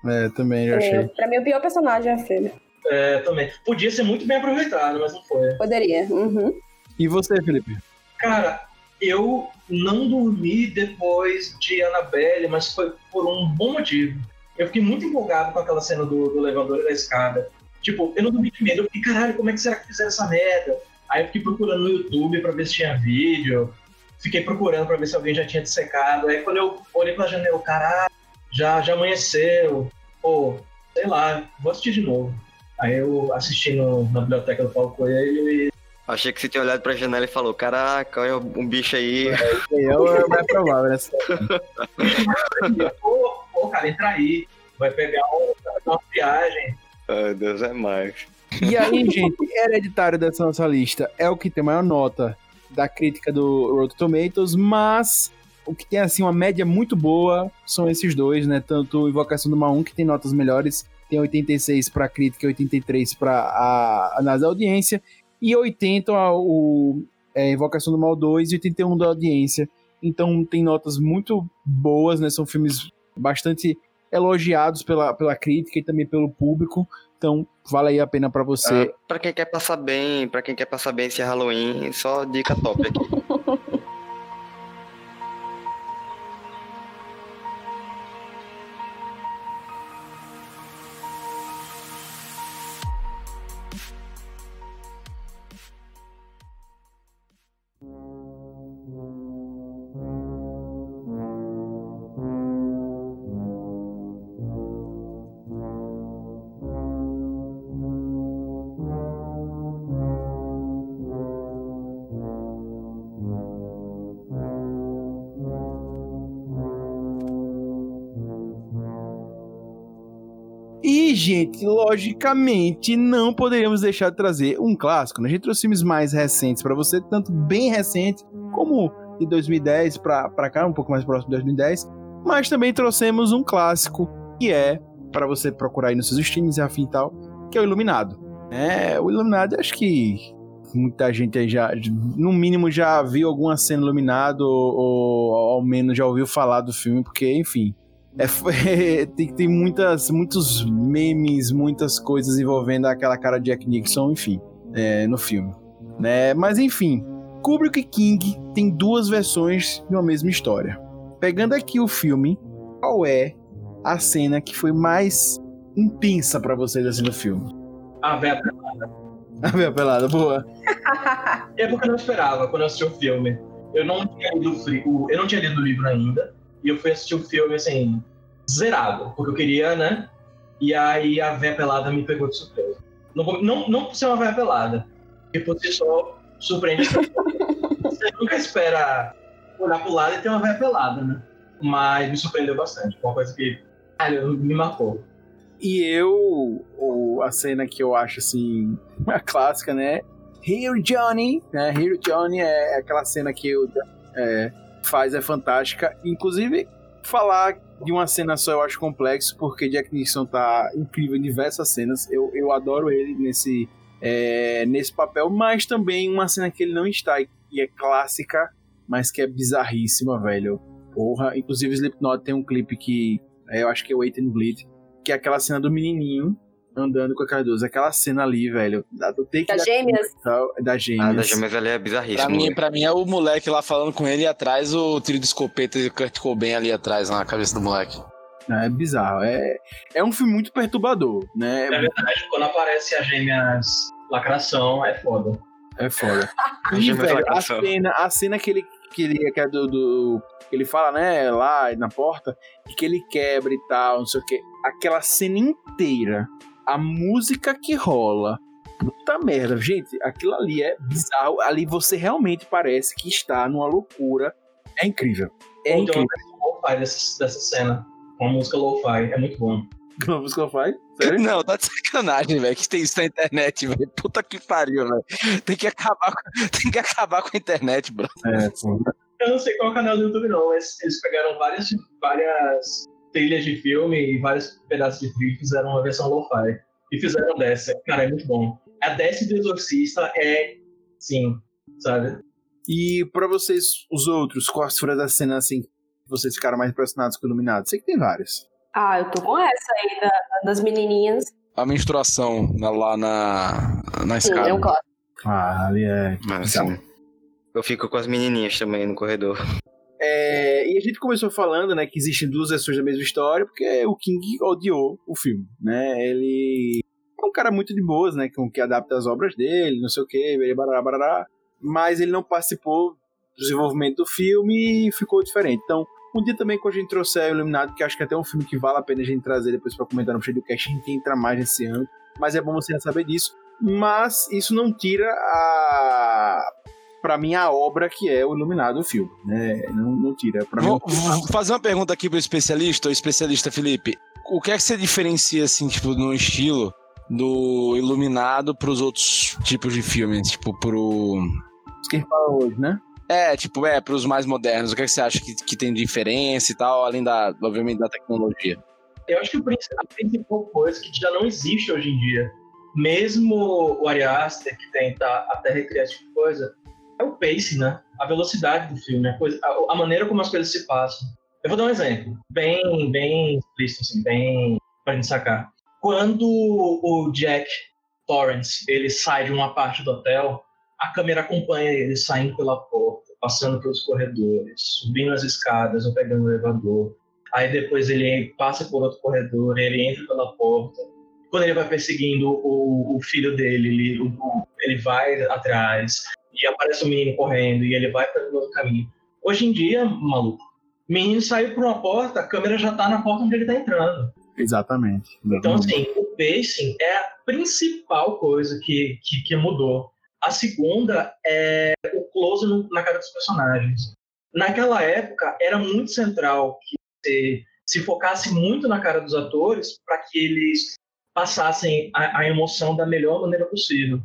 É, também eu É, achei. pra mim, o pior personagem é a Freira. É, também. Podia ser muito bem aproveitado, mas não foi. Poderia. Uhum. E você, Felipe? Cara, eu não dormi depois de Annabelle, mas foi por um bom motivo. Eu fiquei muito empolgado com aquela cena do, do elevador e da escada. Tipo, eu não dormi de medo. Eu fiquei, caralho, como é que será que fizeram essa merda? Aí eu fiquei procurando no YouTube pra ver se tinha vídeo. Fiquei procurando pra ver se alguém já tinha dissecado. Aí quando eu olhei pela janela, caralho, já, já amanheceu. Pô, sei lá, vou assistir de novo. Aí eu assisti no- na biblioteca do Paulo Coelho e Achei que você tinha olhado pra janela e falou: Caraca, olha um bicho <laughs> aí. É o mais provável, né? <laughs> Pô, pô, cara, entra aí. Vai pegar um- uma viagem. Ai, Deus é mais. E aí, <laughs> gente, hereditário dessa nossa lista é o que tem maior nota da crítica do Rotten Tomatoes, mas o que tem assim uma média muito boa são esses dois, né? Tanto Invocação do Mal 1, que tem notas melhores, tem 86 para crítica e 83 para a análise da audiência, e 80 a- o é, Invocação do Mal 2 e 81 da audiência. Então tem notas muito boas, né? São filmes bastante elogiados pela, pela crítica e também pelo público. Então, vale aí a pena pra você. Ah, pra quem quer passar bem, pra quem quer passar bem esse Halloween, só dica top aqui. <laughs> Logicamente, não poderíamos deixar de trazer um clássico. Né? A gente trouxe filmes mais recentes pra você, tanto bem recentes como de 2010 pra pra cá, um pouco mais próximo de 2010. Mas também trouxemos um clássico que é pra você procurar aí nos seus streams e afim e tal, que é o Iluminado. É, o Iluminado, acho que muita gente aí já, no mínimo, já viu alguma cena Iluminado ou, ou ao menos já ouviu falar do filme, porque, enfim, é, <laughs> tem, tem muitas, muitos memes, muitas coisas envolvendo aquela cara de Jack Nixon, enfim, é, no filme. Né? Mas enfim, Kubrick e King tem duas versões de uma mesma história. Pegando aqui o filme, qual é a cena que foi mais intensa pra vocês assim no filme? Ah, velho, A minha <laughs> pelada, boa. é porque eu não esperava quando eu assisti o filme. Eu não tinha lido o- eu não tinha lido o livro ainda. E eu fui assistir o filme, assim, zerado. Porque eu queria, né? E aí a véia pelada me pegou de surpresa. Não, vou- não, não por ser uma véia pelada. Que por si só surpreende. <laughs> Você nunca espera olhar pro lado e ter uma véia pelada, né? Mas me surpreendeu bastante. Uma coisa que cara, me marcou. E eu, a cena que eu acho assim, <laughs> a clássica, né? Here Johnny, né? Here Johnny é aquela cena que o é, faz é fantástica. Inclusive, falar de uma cena só eu acho complexo, porque Jack Nixon tá incrível em diversas cenas. Eu, eu adoro ele nesse, é, nesse papel, mas também uma cena que ele não está e é clássica, mas que é bizarríssima, velho. Porra, inclusive Slipknot tem um clipe que é, eu acho que é Wait and Bleed, que é aquela cena do menininho andando com aquelas duas. Aquela cena ali, velho, da, do take Das gêmeas? Da, da gêmeas. Ah, da Gêmeas ali é bizarríssimo. Pra mim, pra mim é o moleque lá falando com ele e atrás o tiro de escopeta e o Kurt Cobain ali atrás na cabeça do moleque. É bizarro. É, é um filme muito perturbador, né? É verdade, quando aparece as gêmeas lacração, é foda. É foda. <laughs> E, velho, a cena, a cena que ele, que ele que é do, do- que ele fala, né, lá na porta, e que ele quebra e tal, não sei o que. Aquela cena inteira, a música que rola. Puta merda, gente, aquilo ali é bizarro. Ali você realmente parece que está numa loucura. É incrível. É Tem uma incrível. versão lo-fi dessa, dessa cena. Uma música lo-fi, é muito bom. A música? Sério? Não, tá de sacanagem, velho. Que tem isso na internet, velho. Puta que pariu, velho. Tem que acabar com, <laughs> tem que acabar com a internet, bro. É, pô. Eu não sei qual canal do YouTube, não, mas eles pegaram várias, várias trilhas de filme e vários pedaços de trilha fizeram uma versão lo-fi. E fizeram dessa. Cara, é muito bom. A dessa do Exorcista é. Sim, sabe? E pra vocês, os outros, quais foram as cenas assim que vocês ficaram mais impressionados com o Iluminado? Sei que tem várias. Ah, eu tô com essa aí da- das menininhas. A menstruação na- lá na, na Sim, escada. é um clássico. Ah, ali é. Mas, assim, eu fico com as menininhas também no corredor. É, e a gente começou falando, né, que existem duas versões da mesma história, porque o King odiou o filme, né? Ele é um cara muito de boas, né, com que adapta as obras dele, não sei o que, barará, barará, mas ele não participou do desenvolvimento do filme e ficou diferente. Então, um dia também, quando a gente trouxer o Iluminado, que acho que até é um filme que vale a pena a gente trazer depois pra comentar no Shadowcast, a gente entra mais nesse ano, mas é bom você já saber disso. mas isso não tira a para mim a obra que é o Iluminado o filme, né? Não, não tira para mim. Vou, vou fazer uma pergunta aqui pro especialista, o especialista Felipe. O que é que você diferencia, assim, tipo, no estilo do Iluminado pros outros tipos de filmes? Tipo, pro. Isso que a gente fala hoje, né? É, tipo, é, pros mais modernos. O que, é que você acha que, que tem de diferença e tal, além da, obviamente, da tecnologia? Eu acho que a principal coisa que já não existe hoje em dia, mesmo o Ari Aster, que tenta até recriar esse tipo de coisa, é o pace, né? A velocidade do filme, a, coisa, a, a maneira como as coisas se passam. Eu vou dar um exemplo, bem, bem explícito, assim, bem pra gente sacar. Quando o Jack Torrance, ele sai de uma parte do hotel, a câmera acompanha ele saindo pela porta, passando pelos corredores, subindo as escadas ou pegando o elevador. Aí depois ele passa por outro corredor, ele entra pela porta. Quando ele vai perseguindo o, o filho dele, ele, o- ele vai atrás e aparece o menino correndo e ele vai pelo outro caminho. Hoje em dia, maluco, menino saiu por uma porta, a câmera já tá na porta onde ele tá entrando. Exatamente. Então, assim, o pacing é a principal coisa que, que, que mudou. A segunda é o close no- na cara dos personagens. Naquela época, era muito central que você se focasse muito na cara dos atores para que eles passassem a, a emoção da melhor maneira possível.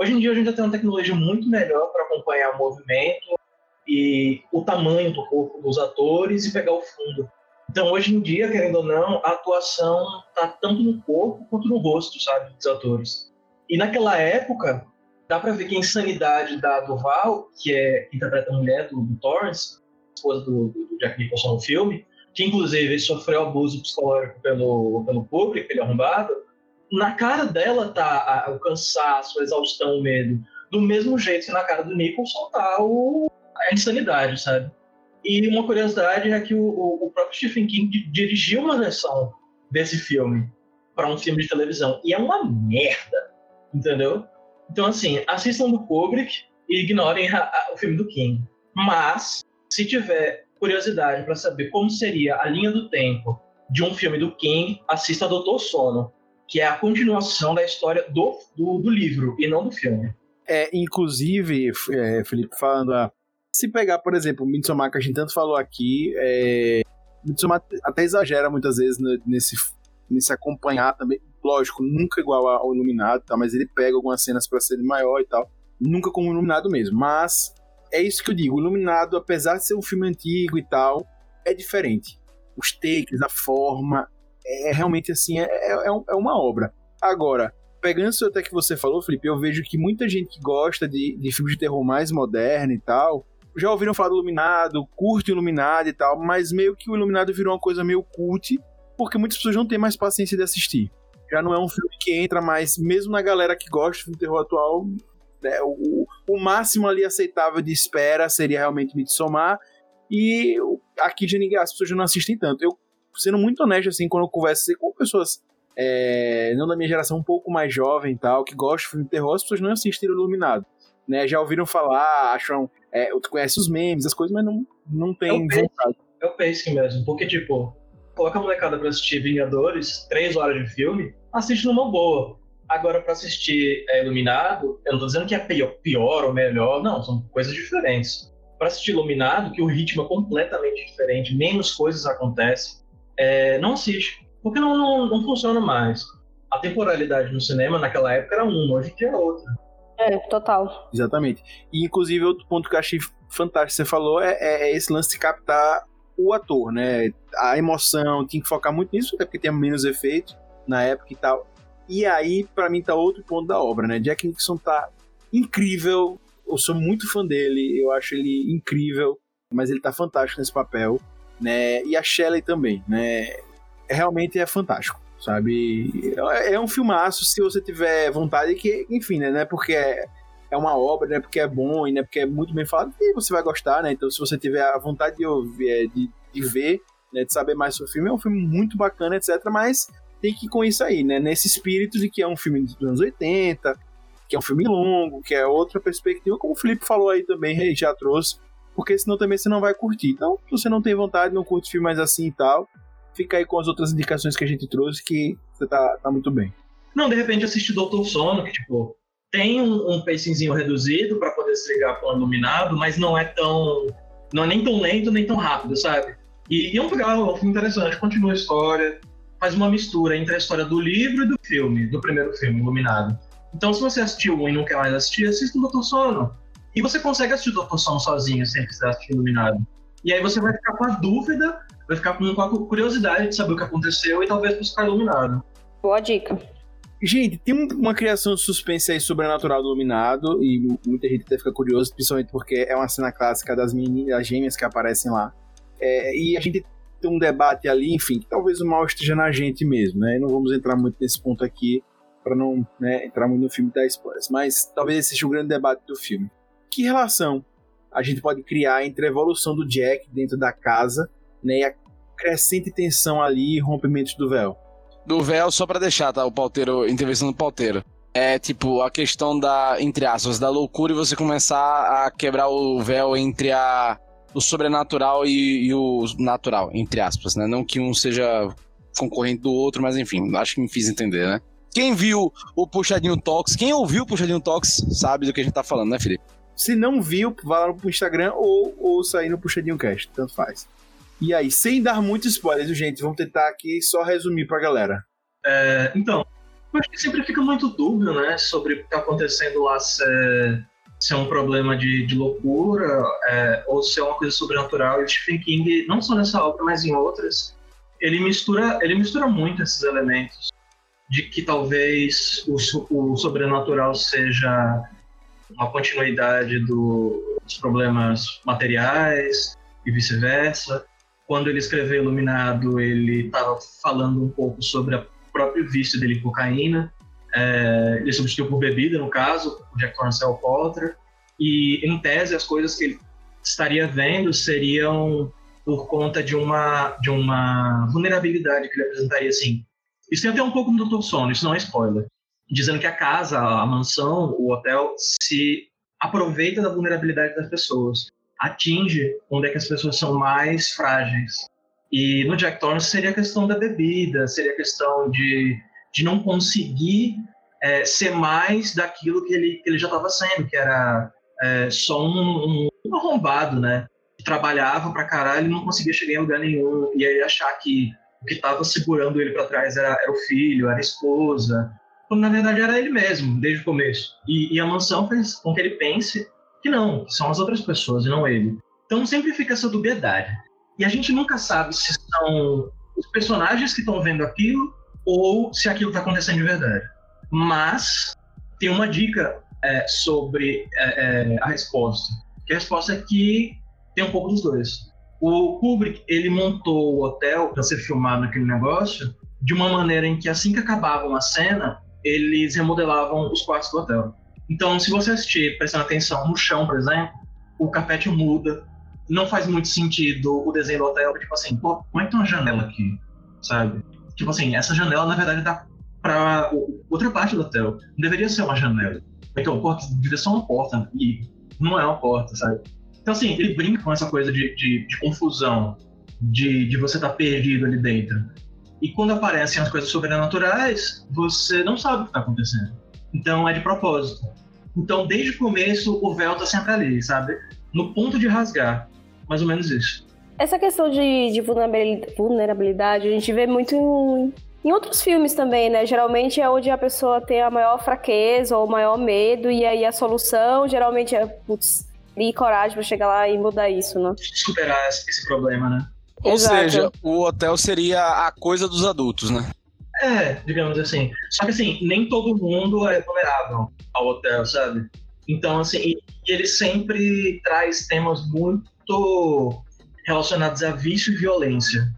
Hoje em dia, a gente já tem uma tecnologia muito melhor para acompanhar o movimento e o tamanho do corpo dos atores e pegar o fundo. Então, hoje em dia, querendo ou não, a atuação tá tanto no corpo quanto no rosto, sabe, dos atores. E naquela época, dá pra ver que a insanidade da Duval, que é que interpreta a mulher do, do Torrance, esposa do, do Jack Nicholson no filme, que inclusive sofreu abuso psicológico pelo, pelo público, ele arrombado, na cara dela tá o cansaço, a exaustão, o medo. Do mesmo jeito que na cara do Nicholson tá o, a insanidade, sabe? E uma curiosidade é que o, o- próprio Stephen King di- dirigiu uma versão desse filme para um filme de televisão. E é uma merda, entendeu? Então, assim, assistam do Kubrick e ignorem a- a- o filme do King. Mas, se tiver curiosidade para saber como seria a linha do tempo de um filme do King, assista Doutor Sono, que é a continuação da história do, do, do livro e não do filme. É, inclusive, é, Felipe, falando, ah, se pegar, por exemplo, o Midsommar que a gente tanto falou aqui, é, Midsommar até exagera muitas vezes nesse, nesse acompanhar também, lógico, nunca igual ao Iluminado, tá, mas ele pega algumas cenas para ser maior e tal, nunca como Iluminado mesmo, mas é isso que eu digo, o Iluminado, apesar de ser um filme antigo e tal, é diferente. Os takes, a forma, é realmente assim, é, é, é é uma obra. Agora, pegando isso até que você falou, Felipe, eu vejo que muita gente que gosta de, de filmes de terror mais moderno e tal, já ouviram falar do Iluminado, curte o Iluminado e tal, mas meio que o Iluminado virou uma coisa meio cult, porque muitas pessoas não têm mais paciência de assistir. Já não é um filme que entra mais, mesmo na galera que gosta filme de terror atual, né, o, o máximo ali aceitável de espera seria realmente Midsommar, e aqui já ninguém, as pessoas já não assistem tanto. Eu, sendo muito honesto, assim, quando eu converso com pessoas é, não da minha geração, um pouco mais jovem e tal, que gosta de filme de terror, as pessoas não assistiram Iluminado. Né? Já ouviram falar, acham. É, conhece os memes, as coisas, mas não, não tem É o pacing. vontade. É o pacing mesmo, porque, tipo, coloca a molecada pra assistir Vingadores, três horas de filme, assiste numa boa. Agora, pra assistir é, Iluminado, eu não tô dizendo que é pior, pior ou melhor, não, são coisas diferentes. Pra assistir Iluminado, que o ritmo é completamente diferente, menos coisas acontecem, é, não assiste, porque não, não, não funciona mais. A temporalidade no cinema naquela época era uma, hoje em dia é outra. É, total. Exatamente. E, inclusive, outro ponto que eu achei fantástico que você falou é, é esse lance de captar o ator, né? A emoção, tinha que focar muito nisso, até porque tem menos efeito na época e tal. E aí, pra mim, tá outro ponto da obra, né? Jack Nixon tá incrível. Eu sou muito fã dele, eu acho ele incrível, mas ele tá fantástico nesse papel, né? E a Shelley também, né? Realmente é fantástico, sabe? É é um filmaço se você tiver vontade, que, enfim, né? Não é porque é, é uma obra, não é porque é bom e não é porque é muito bem falado, que você vai gostar, né? Então, se você tiver a vontade de, ouvir, é, de, de ver, né, de saber mais sobre o filme, é um filme muito bacana, etc. Mas tem que ir com isso aí, né? Nesse espírito de que é um filme dos anos 80, que é um filme longo, que é outra perspectiva, como o Felipe falou aí também, já trouxe, porque senão também você não vai curtir. Então, se você não tem vontade, não curte filmes assim e tal, fica aí com as outras indicações que a gente trouxe, que você tá, tá muito bem. Não, de repente assistir Doutor Sono, que, tipo, tem um, um pacingzinho reduzido para poder se ligar com o iluminado, mas não é tão. Não é nem tão lento, nem tão rápido, sabe? E, e é um legal, é um filme interessante, continua a história, faz uma mistura entre a história do livro e do filme, do primeiro filme, Iluminado. Então, se você assistiu um e não quer mais assistir, assista o Doutor Sono. E você consegue assistir o Doutor Sono sozinho, sem precisar assistir Iluminado. E aí você vai ficar com a dúvida, vai ficar com com a curiosidade de saber o que aconteceu e talvez buscar Iluminado. Boa dica. Gente, tem um- uma criação de suspense aí sobrenatural do Iluminado, e muita gente até fica curioso, principalmente porque é uma cena clássica das meninas, das gêmeas que aparecem lá. É, e a gente tem um debate ali, enfim, que talvez o mal esteja na gente mesmo, né? Não vamos entrar muito nesse ponto aqui, para não né, entrar muito no filme dar spoilers, mas talvez esse seja o grande debate do filme. Que relação a gente pode criar entre a evolução do Jack dentro da casa, né, e a crescente tensão ali e rompimentos do véu? do véu, só pra deixar, tá? O pauteiro, intervenção do pauteiro. É tipo a questão da, entre aspas, da loucura e você começar a quebrar o véu entre a, o sobrenatural e, e o natural, entre aspas, né? Não que um seja concorrente do outro, mas enfim, acho que me fiz entender, né? Quem viu o Puxadinho Talks, quem ouviu o Puxadinho Talks, sabe do que a gente tá falando, né, Felipe? Se não viu, vá lá pro Instagram ou ouça aí no Puxadinho Cast, tanto faz. E aí, sem dar muito spoiler, gente? Vamos tentar aqui só resumir pra galera. É, então, eu acho que sempre fica muito dúbio, né, sobre o que está acontecendo lá, se é, se é um problema de, de loucura é, ou se é uma coisa sobrenatural. E o Stephen King, não só nessa obra, mas em outras, ele mistura, ele mistura muito esses elementos de que talvez o, o sobrenatural seja uma continuidade do- dos problemas materiais e vice-versa. Quando ele escreveu Iluminado, ele estava falando um pouco sobre o próprio vício dele em cocaína. É, ele substituiu por bebida, no caso, o Jack Torrance alcoólatra. E, em tese, as coisas que ele estaria vendo seriam por conta de uma, de uma vulnerabilidade que ele apresentaria, assim. Isso tem até um pouco no Doutor Sono, isso não é spoiler. Dizendo que a casa, a mansão, o hotel, se aproveita da vulnerabilidade das pessoas. Atinge onde é que as pessoas são mais frágeis. E no Jack Torrance seria a questão da bebida, seria a questão de, de não conseguir é, ser mais daquilo que ele, que ele já estava sendo, que era é, só um, um, um arrombado, né? Trabalhava pra caralho e não conseguia chegar em lugar nenhum. E aí achar que o que estava segurando ele para trás era, era o filho, era a esposa, quando na verdade era ele mesmo, desde o começo. E, e a mansão fez com que ele pense que não, que são as outras pessoas e não ele. Então sempre fica essa dubiedade. E a gente nunca sabe se são os personagens que estão vendo aquilo ou se aquilo está acontecendo de verdade. Mas tem uma dica é, sobre é, é, a resposta. Que a resposta é que tem um pouco dos dois. O Kubrick ele montou o hotel para ser filmado naquele negócio de uma maneira em que assim que acabava uma cena eles remodelavam os quartos do hotel. Então, se você assistir prestando atenção no chão, por exemplo, o carpete muda, não faz muito sentido o desenho do hotel, tipo assim, pô, como é que tem uma janela aqui, sabe? Tipo assim, essa janela na verdade dá pra o- outra parte do hotel. Não deveria ser uma janela. Então, pô, deveria ser uma porta, e não é uma porta, sabe? Então, assim, ele brinca com essa coisa de, de, de confusão, de, de você estar perdido ali dentro. E quando aparecem as coisas sobrenaturais, você não sabe o que está acontecendo. Então, é de propósito. Então, desde o começo, o véu tá sempre ali, sabe? No ponto de rasgar. Mais ou menos isso. Essa questão de, de vulnerabili- vulnerabilidade, a gente vê muito em, em outros filmes também, né? Geralmente é onde a pessoa tem a maior fraqueza ou o maior medo, e aí a solução geralmente é, putz, crie coragem pra chegar lá e mudar isso, né? Superar esse problema, né? Ou Exato. seja, o hotel seria a coisa dos adultos, né? É, digamos assim. Só que assim, nem todo mundo é vulnerável ao hotel, sabe? Então, assim, ele sempre traz temas muito relacionados a vício e violência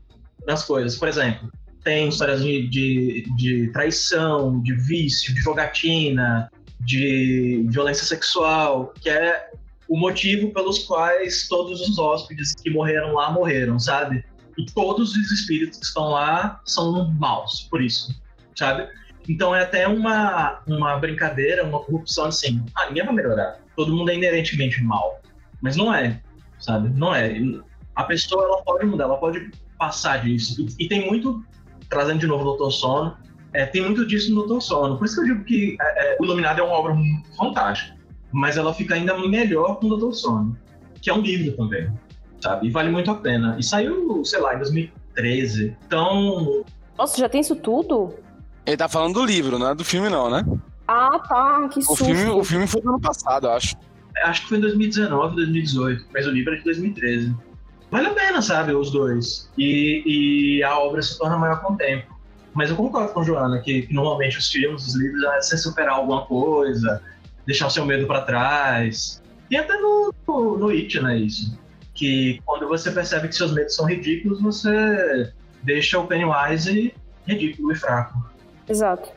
nas coisas. Por exemplo, tem histórias de, de, de traição, de vício, de jogatina, de violência sexual, que é o motivo pelos quais todos os hóspedes que morreram lá morreram, sabe? E todos os espíritos que estão lá são maus, por isso, sabe? Então é até uma, uma brincadeira, uma corrupção assim. Ah, ninguém vai melhorar. Todo mundo é inerentemente mal. Mas não é, sabe? Não é. A pessoa ela pode mudar, ela pode passar disso. E, e tem muito, trazendo de novo o Doutor Sono, É, tem muito disso no Doutor Sono. Por isso que eu digo que é, é, O Iluminado é uma obra fantástica. Mas ela fica ainda melhor com o Doutor Sono, que é um livro também, sabe? E vale muito a pena. E saiu, sei lá, em 2013. Então, Nossa, já tem isso tudo? Ele tá falando do livro, não é do filme, não, né? Ah, tá. Que O susto. filme, o filme foi do ano passado, eu acho. acho que foi em 2019, 2018. Mas o livro é de 2013. Vale a pena, sabe, os dois. E, e a obra se torna maior com o tempo. Mas eu concordo com a Joana que, que normalmente os filmes, os livros, é você superar alguma coisa, deixar o seu medo pra trás. E até no, no, no It, né, isso. Que quando você percebe que seus medos são ridículos, você deixa o Pennywise ridículo e fraco. Exato.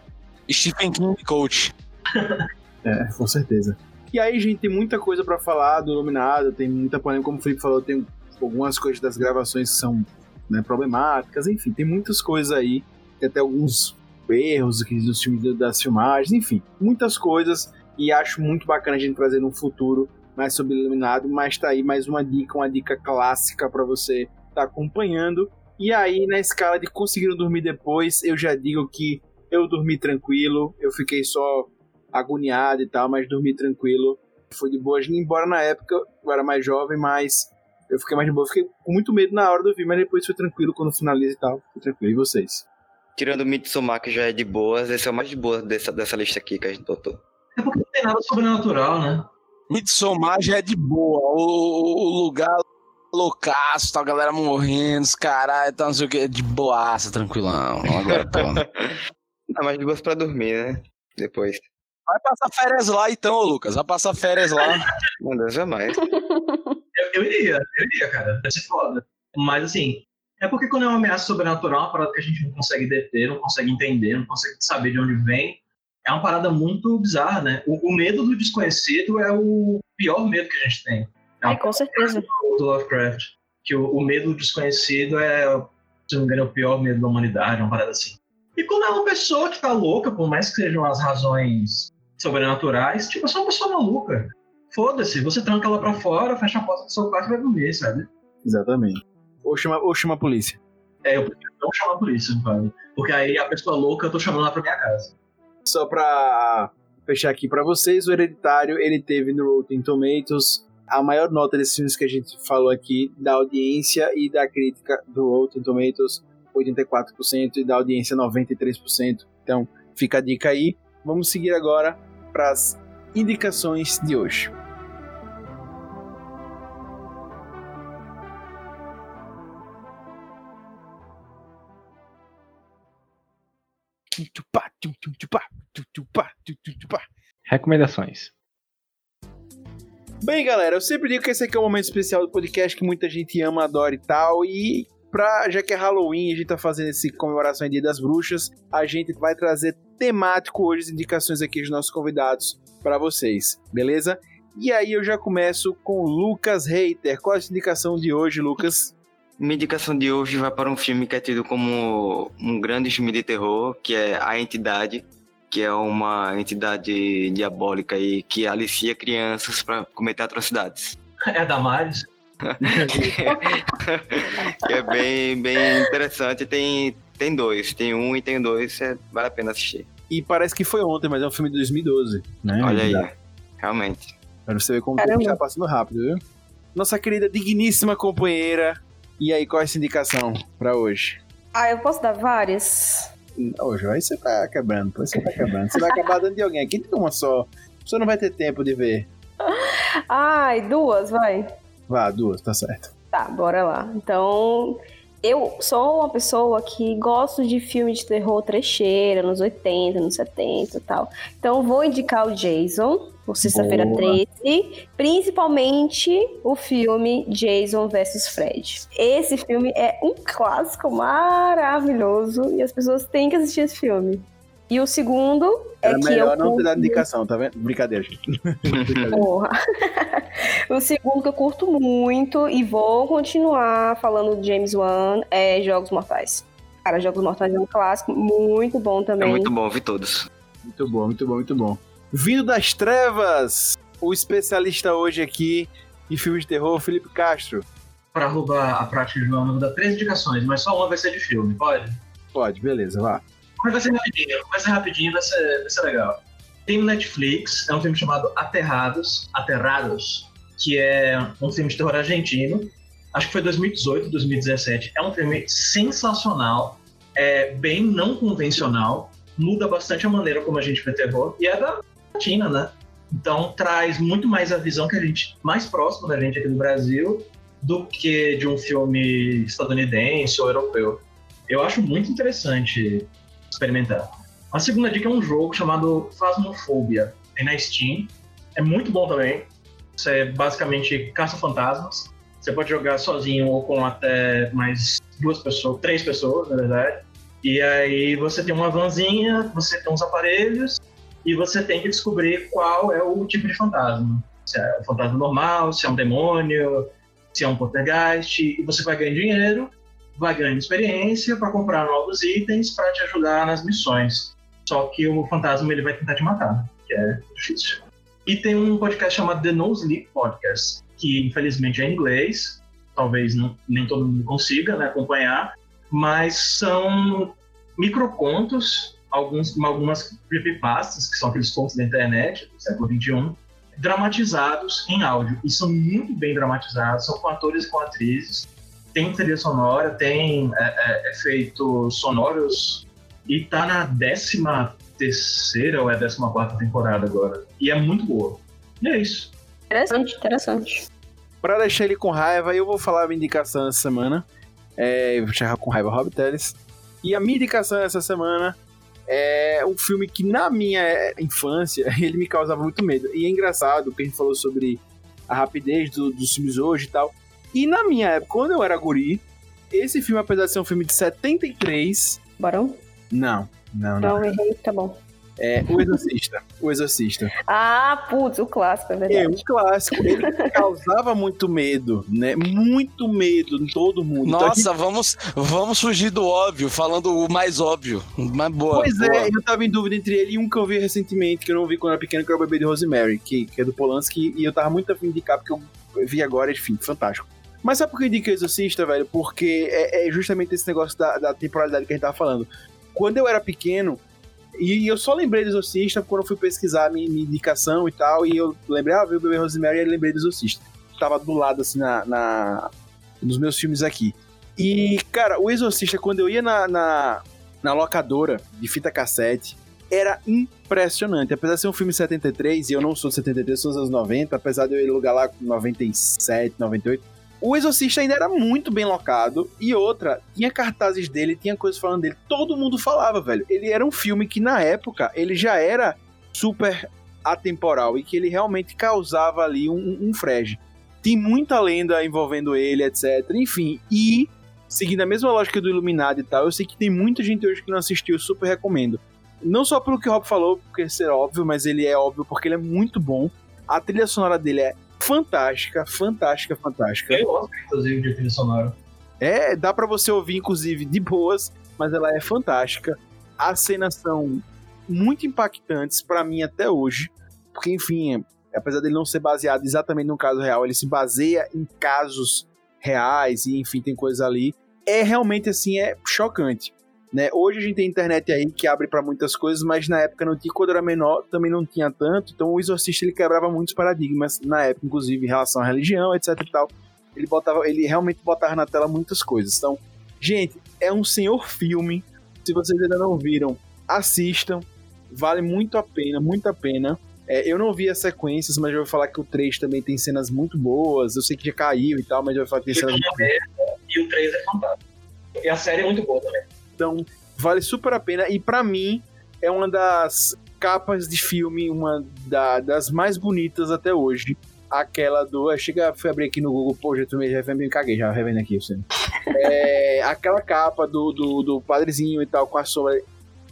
Stephen King Coach. <laughs> É, com certeza. E aí, gente, tem muita coisa pra falar do Iluminado, tem muita polêmica, como o Felipe falou, tem algumas coisas das gravações que são né, problemáticas, enfim, tem muitas coisas aí, tem até alguns erros aqui dos filmes das filmagens, enfim, muitas coisas, e acho muito bacana a gente trazer no futuro mais sobre Iluminado, mas tá aí mais uma dica, uma dica clássica pra você estar tá acompanhando. E aí, na escala de conseguiram dormir depois, eu já digo que eu dormi tranquilo, eu fiquei só agoniado e tal, mas dormi tranquilo. Foi de boa, embora na época eu era mais jovem, mas eu fiquei mais de boa. Fiquei com muito medo na hora do filme, mas depois foi tranquilo quando finaliza e tal. Foi tranquilo. E vocês? Tirando o que já é de boas, esse é o mais de boa dessa, dessa lista aqui que a gente botou. É porque não tem nada sobrenatural, né? Midsommar já é de boa. O, o lugar loucaço, tá a galera morrendo, os caralho, tá não sei o que, de boaça, tranquilão. Agora, pô. <laughs> Tá mais de boas pra dormir, né? Depois. Vai passar férias lá então, Lucas. Vai passar férias lá. Não Deus jamais. <laughs> Eu, eu iria, eu iria, cara. Deve ser foda. Mas assim, é porque quando é uma ameaça sobrenatural, é uma parada que a gente não consegue deter, não consegue entender, não consegue saber de onde vem. É uma parada muito bizarra, né? O, o medo do desconhecido é o pior medo que a gente tem. É Ai, com certeza. do Lovecraft. Que o, o medo do desconhecido é, se não me engano, é o pior medo da humanidade, uma parada assim. E quando é uma pessoa que tá louca, por mais que sejam as razões sobrenaturais, tipo, é só uma pessoa maluca. Foda-se, você tranca ela pra fora, fecha a porta do seu quarto e vai dormir, sabe? Exatamente. Ou chama, ou chama a polícia. É, eu prefiro não chamar a polícia, cara. Porque aí a pessoa louca eu tô chamando ela pra minha casa. Só pra fechar aqui pra vocês, o Hereditário, ele teve no Rotten Tomatoes a maior nota desses filmes que a gente falou aqui, da audiência e da crítica do Rotten Tomatoes, 84%, e da audiência 93%. Então, fica a dica aí. Vamos seguir agora para as indicações de hoje. Recomendações. Bem, galera, eu sempre digo que esse aqui é um momento especial do podcast que muita gente ama, adora e tal. E pra, já que é Halloween, a gente tá fazendo esse comemoração em Dia das Bruxas, a gente vai trazer temático hoje as indicações aqui dos nossos convidados para vocês, beleza? E aí eu já começo com Lucas Reiter. Qual é a indicação de hoje, Lucas? Minha indicação de hoje vai para um filme que é tido como um grande filme de terror, que é A Entidade, que é uma entidade diabólica aí que alicia crianças para cometer atrocidades. É a Damares. que <laughs> é bem, bem interessante. Tem, tem dois, tem um e tem dois, é, vale a pena assistir. E parece que foi ontem, mas é um filme de 2012, né? Olha aí, realmente. Pra você ver como o tempo tá passando rápido, viu? Nossa querida, digníssima companheira. E aí, qual é essa indicação pra hoje? Ah, eu posso dar várias? Hoje, aí você tá quebrando, depois você tá quebrando. Você vai acabar dando de alguém aqui, tem uma só. Você não vai ter tempo de ver. <laughs> Ai, duas, vai. Vá, duas, tá certo. Tá, bora lá. Então, eu sou uma pessoa que gosto de filme de terror trecheira, nos 80, nos 70 e tal. Então, vou indicar o Jason, o Sexta-feira Boa. 13, principalmente o filme Jason vs Fred. Esse filme é um clássico maravilhoso e as pessoas têm que assistir esse filme. E o segundo é Era que melhor eu não ter dado curto- indicação, tá vendo? Brincadeira, gente. <laughs> Brincadeira. Porra. <laughs> o segundo que eu curto muito e vou continuar falando de James Wan é Jogos Mortais. Cara, Jogos Mortais é um clássico muito bom É também. muito bom, vi todos. Muito bom, muito bom, muito bom. Vindo das trevas, o especialista hoje aqui em filmes de terror, Felipe Castro. Pra roubar a prática de Joana, eu vou dar três indicações, mas só uma vai ser de filme, pode? Pode, beleza, vá. Mas vai ser rapidinho, vai ser rapidinho, vai ser, vai ser legal. Tem no Netflix, é um filme chamado Aterrados, Aterrados, que é um filme de terror argentino. Acho que foi 2018, 2017. É um filme sensacional, é bem não convencional, muda bastante a maneira como a gente vê terror, e é da Argentina, né? Então traz muito mais a visão que a gente, mais próxima da gente aqui do Brasil, do que de um filme estadunidense ou europeu. Eu acho muito interessante experimentar. A segunda dica é um jogo chamado Phasmophobia. Tem na Steam. É muito bom também. Você basicamente caça fantasmas. Você pode jogar sozinho ou com até mais duas pessoas, três pessoas, na verdade. E aí você tem uma vanzinha, você tem uns aparelhos e você tem que descobrir qual é o tipo de fantasma. Se é um fantasma normal, se é um demônio, se é um poltergeist. E você vai ganhando dinheiro, vai ganhando experiência para comprar novos itens para te ajudar nas missões. Só que o fantasma ele vai tentar te matar, que é difícil. E tem um podcast chamado The No Sleep Podcast, que infelizmente é em inglês, talvez não, nem todo mundo consiga né, acompanhar, mas são microcontos, alguns, algumas creepypastas, que são aqueles contos da internet do século XXI, dramatizados em áudio. E são muito bem dramatizados, são com atores e com atrizes. Tem trilha sonora, tem é, é, efeitos sonoros, e tá na décima terceira ou é décima quarta temporada agora. E é muito boa. E é isso. Interessante, interessante. Pra deixar ele com raiva, eu vou falar a minha indicação essa semana. É, eu vou deixar com raiva Rob Teles. E a minha indicação essa semana é um filme que na minha infância <laughs> ele me causava muito medo. E é engraçado que a gente falou sobre a rapidez do, dos filmes hoje e tal. E na minha época, quando eu era guri, esse filme, apesar de ser um filme de 73. Barão? Não, não, não. Não, errei, tá bom. É O Exorcista. O Exorcista. Ah, putz, o clássico, é É, verdade. um clássico. Ele causava muito medo, né? Muito medo em todo mundo. Então, a gente- Nossa, vamos, vamos fugir do óbvio, falando o mais óbvio. Mas boa. Pois boa. é, eu tava em dúvida entre ele e um que eu vi recentemente, que eu não vi quando era pequeno, que era o Bebê de Rosemary, que, que é do Polanski, e eu tava muito afim de indicar, porque eu vi agora, enfim, fantástico. Mas sabe por que eu indiquei o Exorcista, velho? Porque é, é justamente esse negócio da, da temporalidade que a gente tava falando. Quando eu era pequeno, e eu só lembrei do Exorcista quando eu fui pesquisar minha, minha indicação e tal, e eu lembrei, ah, vi o Bebê Rosemary, e lembrei do Exorcista. Tava do lado, assim, na, na- nos meus filmes aqui. E, cara, o Exorcista, quando eu ia na, na, na locadora de fita cassete, era impressionante. Apesar de ser um filme de 73, e eu não sou de 73, sou dos anos 90, apesar de eu ir lugar lá com 97, 98, o Exorcista ainda era muito bem locado. E outra, tinha cartazes dele, tinha coisas falando dele. Todo mundo falava, velho. Ele era um filme que, na época, ele já era super atemporal e que ele realmente causava ali um, um, frege. Tem muita lenda envolvendo ele, etc. Enfim, e seguindo a mesma lógica do Iluminado e tal, eu sei que tem muita gente hoje que não assistiu, super recomendo. Não só pelo que o Rob falou, porque ser óbvio, mas ele é óbvio porque ele é muito bom. A trilha sonora dele é fantástica, fantástica, fantástica. Eu gosto, inclusive, de trilha sonora. É, dá pra você ouvir, inclusive, de boas, mas ela é fantástica. As cenas são muito impactantes pra mim até hoje, porque, enfim, apesar dele não ser baseado exatamente num caso real, ele se baseia em casos reais e, enfim, tem coisas ali. É realmente, assim, é chocante. Né? Hoje a gente tem internet aí que abre pra muitas coisas, mas na época não tinha, quando era menor também não tinha tanto, então o Exorcista ele quebrava muitos paradigmas na época, inclusive em relação à religião, etc e tal ele botava, ele realmente botava na tela muitas coisas. Então, gente, é um senhor filme. Se vocês ainda não viram, assistam. Vale muito a pena, muito a pena. É, eu não vi as sequências, mas eu vou falar que o 3 também tem cenas muito boas. Eu sei que já caiu e tal, mas eu vou falar que tem cenas muito boas. E o 3 é fantástico. E a série é muito boa também. Então, vale super a pena. E pra mim, é uma das capas de filme, uma da- das mais bonitas até hoje. Aquela do. eh, Chega, fui abrir aqui no Google, pô, já tomei, já me caguei, já revendo aqui, você. É, <laughs> aquela capa do, do, do padrezinho e tal, com a sombra.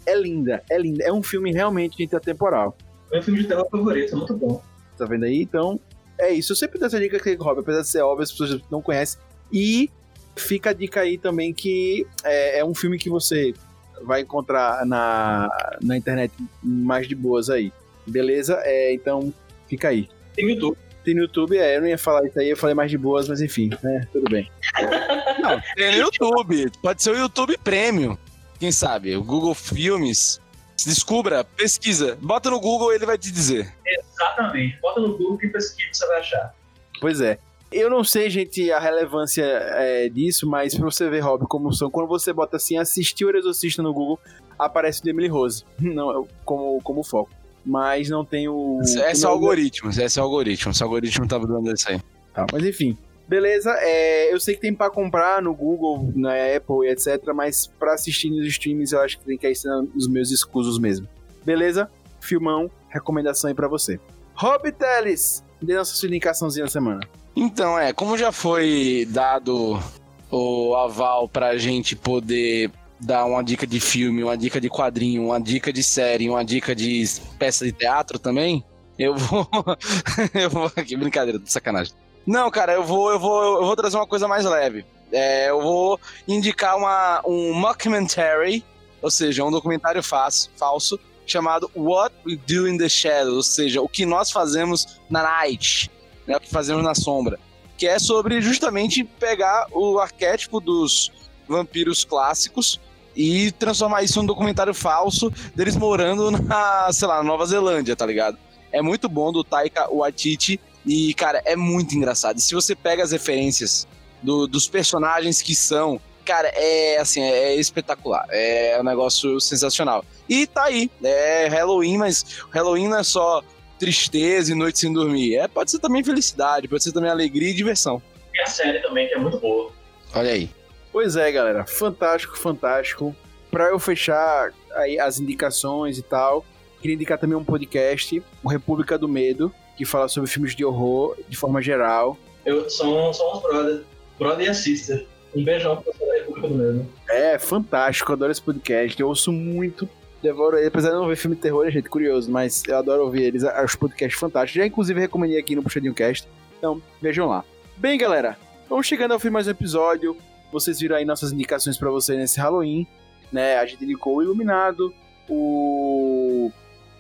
É linda, é linda. É um filme realmente intertemporal. É meu filme de terror favorito, muito bom. Tá vendo aí? Então, é isso. Eu sempre dou essa dica que Rob, apesar de ser óbvio, as pessoas não conhecem. E fica a dica aí também que é, é um filme que você vai encontrar na, na internet mais de boas aí. Beleza? É, então, fica aí. Tem YouTube. Tem no YouTube, é, eu não ia falar isso aí, eu falei mais de boas, mas enfim, né? Tudo bem. <laughs> Não, tem no YouTube. Pode ser o YouTube Premium. Quem sabe? O Google Filmes. Descubra, pesquisa. Bota no Google ele vai te dizer. Exatamente. Bota no Google que pesquisa você vai achar. Pois é. Eu não sei, gente, a relevância é, disso, mas pra você ver, Rob, como são, quando você bota assim, assistir o Exorcista no Google, aparece o Emily Rose, <laughs> não, é como, como foco. Mas não tem o... É só algoritmo, é só algoritmo. Esse algoritmo tava dando isso aí. Tá, mas enfim. Beleza, é, eu sei que tem pra comprar no Google, na Apple e etc, mas pra assistir nos streams eu acho que tem que ser nos meus escusos mesmo. Beleza? Filmão, recomendação aí pra você. Rob Teles, dê nossa sua indicaçãozinha da semana. Então, é, como já foi dado o aval pra gente poder dar uma dica de filme, uma dica de quadrinho, uma dica de série, uma dica de peça de teatro também, eu vou. <laughs> eu vou. Que brincadeira, de sacanagem. Não, cara, eu vou, eu vou, eu vou trazer uma coisa mais leve. É, eu vou indicar uma, um mockumentary, ou seja, um documentário falso, chamado What We Do in the Shadows, ou seja, o que nós fazemos na night, né, o que fazemos na sombra, que é sobre justamente pegar o arquétipo dos vampiros clássicos e transformar isso num documentário falso deles morando na, sei lá, Nova Zelândia, tá ligado? É muito bom do Taika Waititi e, cara, é muito engraçado. E se você pega as referências do- dos personagens que são, cara, é assim, é espetacular. É um negócio sensacional. E tá aí, é Halloween, mas Halloween não é só tristeza e noite sem dormir. É, pode ser também felicidade, pode ser também alegria e diversão. E a série também, que é muito boa. Olha aí. Pois é, galera. Fantástico, fantástico. Pra eu fechar aí as indicações e tal, queria indicar também um podcast, o República do Medo, que fala sobre filmes de horror de forma geral. Eu, são, são os brother. Brother e a sister. Um beijão pra você da República do Medo. É fantástico, adoro esse podcast, eu ouço muito, devoro ele, apesar de não ver filme de terror, é gente curioso, mas eu adoro ouvir eles, acho podcasts fantásticos. Já inclusive recomendei aqui no Puxadinho Cast, então vejam lá. Bem, galera, vamos chegando ao fim mais um episódio. Vocês viram aí nossas indicações pra vocês nesse Halloween, né? A gente indicou o Iluminado, o.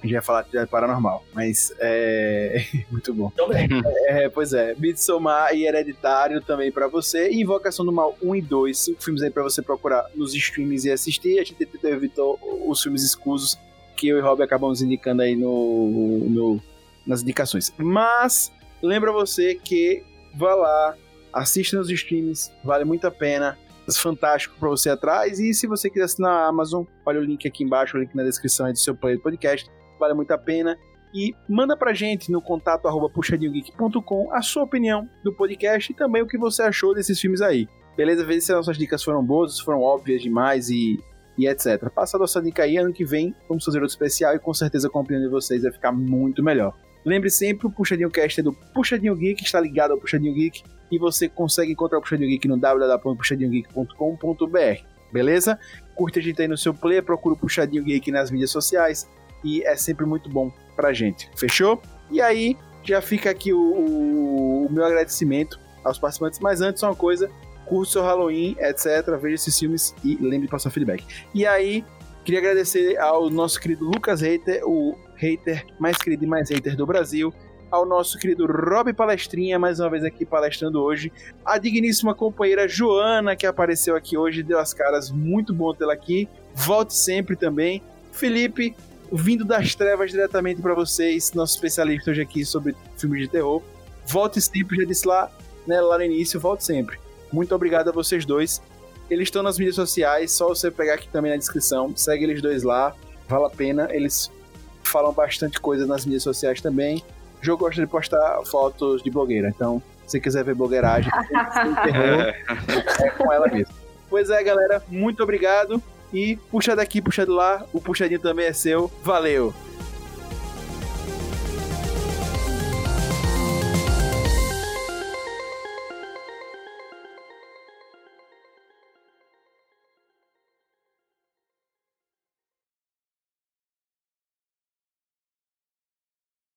A gente vai falar de paranormal, mas é. <laughs> Muito bom. Também. É, pois é. Midsommar e Hereditário também pra você. E Invocação do Mal 1 e 2. Cinco filmes aí pra você procurar nos streams e assistir. A gente evitou os filmes escusos que eu e Rob acabamos indicando aí no, no- nas indicações. Mas, lembra você que vá lá, assista nos streams, vale muito a pena. Fantástico pra você atrás. E se você quiser assinar a Amazon, olha o link aqui embaixo, o link na descrição aí do seu player do podcast. Vale muito a pena e manda pra gente no contato arroba puxadinhogeek.com a sua opinião do podcast e também o que você achou desses filmes aí. Beleza? Vê se as nossas dicas foram boas, foram óbvias demais e, e etc. Passa a nossa dica aí, ano que vem vamos fazer outro especial e com certeza a opinião de vocês vai ficar muito melhor. Lembre sempre, o Puxadinho Cast é do Puxadinho Geek, está ligado ao Puxadinho Geek e você consegue encontrar o Puxadinho Geek no www.puxadinhogeek.com.br. Beleza? Curte a gente aí no seu player, procura o Puxadinho Geek nas mídias sociais e é sempre muito bom pra gente. Fechou? E aí, já fica aqui o, o- o meu agradecimento aos participantes. Mas antes, uma coisa: curte seu Halloween, etc. Veja esses filmes e lembre de passar feedback. E aí, queria agradecer ao nosso querido Lucas Hater, o hater mais querido e mais hater do Brasil. Ao nosso querido Rob Palestrinha, mais uma vez aqui palestrando hoje. A digníssima companheira Joana, que apareceu aqui hoje, deu as caras, muito bom tê-la aqui. Volte sempre também. Felipe, vindo das trevas diretamente para vocês, nosso especialista hoje aqui sobre filmes de terror. Volte sempre, já disse lá, né, lá no início, volte sempre. Muito obrigado a vocês dois. Eles estão nas mídias sociais, só você pegar aqui também na descrição. Segue eles dois lá, vale a pena. Eles falam bastante coisa nas mídias sociais também. O jogo gosta de postar fotos de blogueira, então se você quiser ver blogueiragem, terror, <laughs> é com ela mesmo. Pois é, galera, muito obrigado. E puxa daqui, puxa de lá, o puxadinho também é seu. Valeu!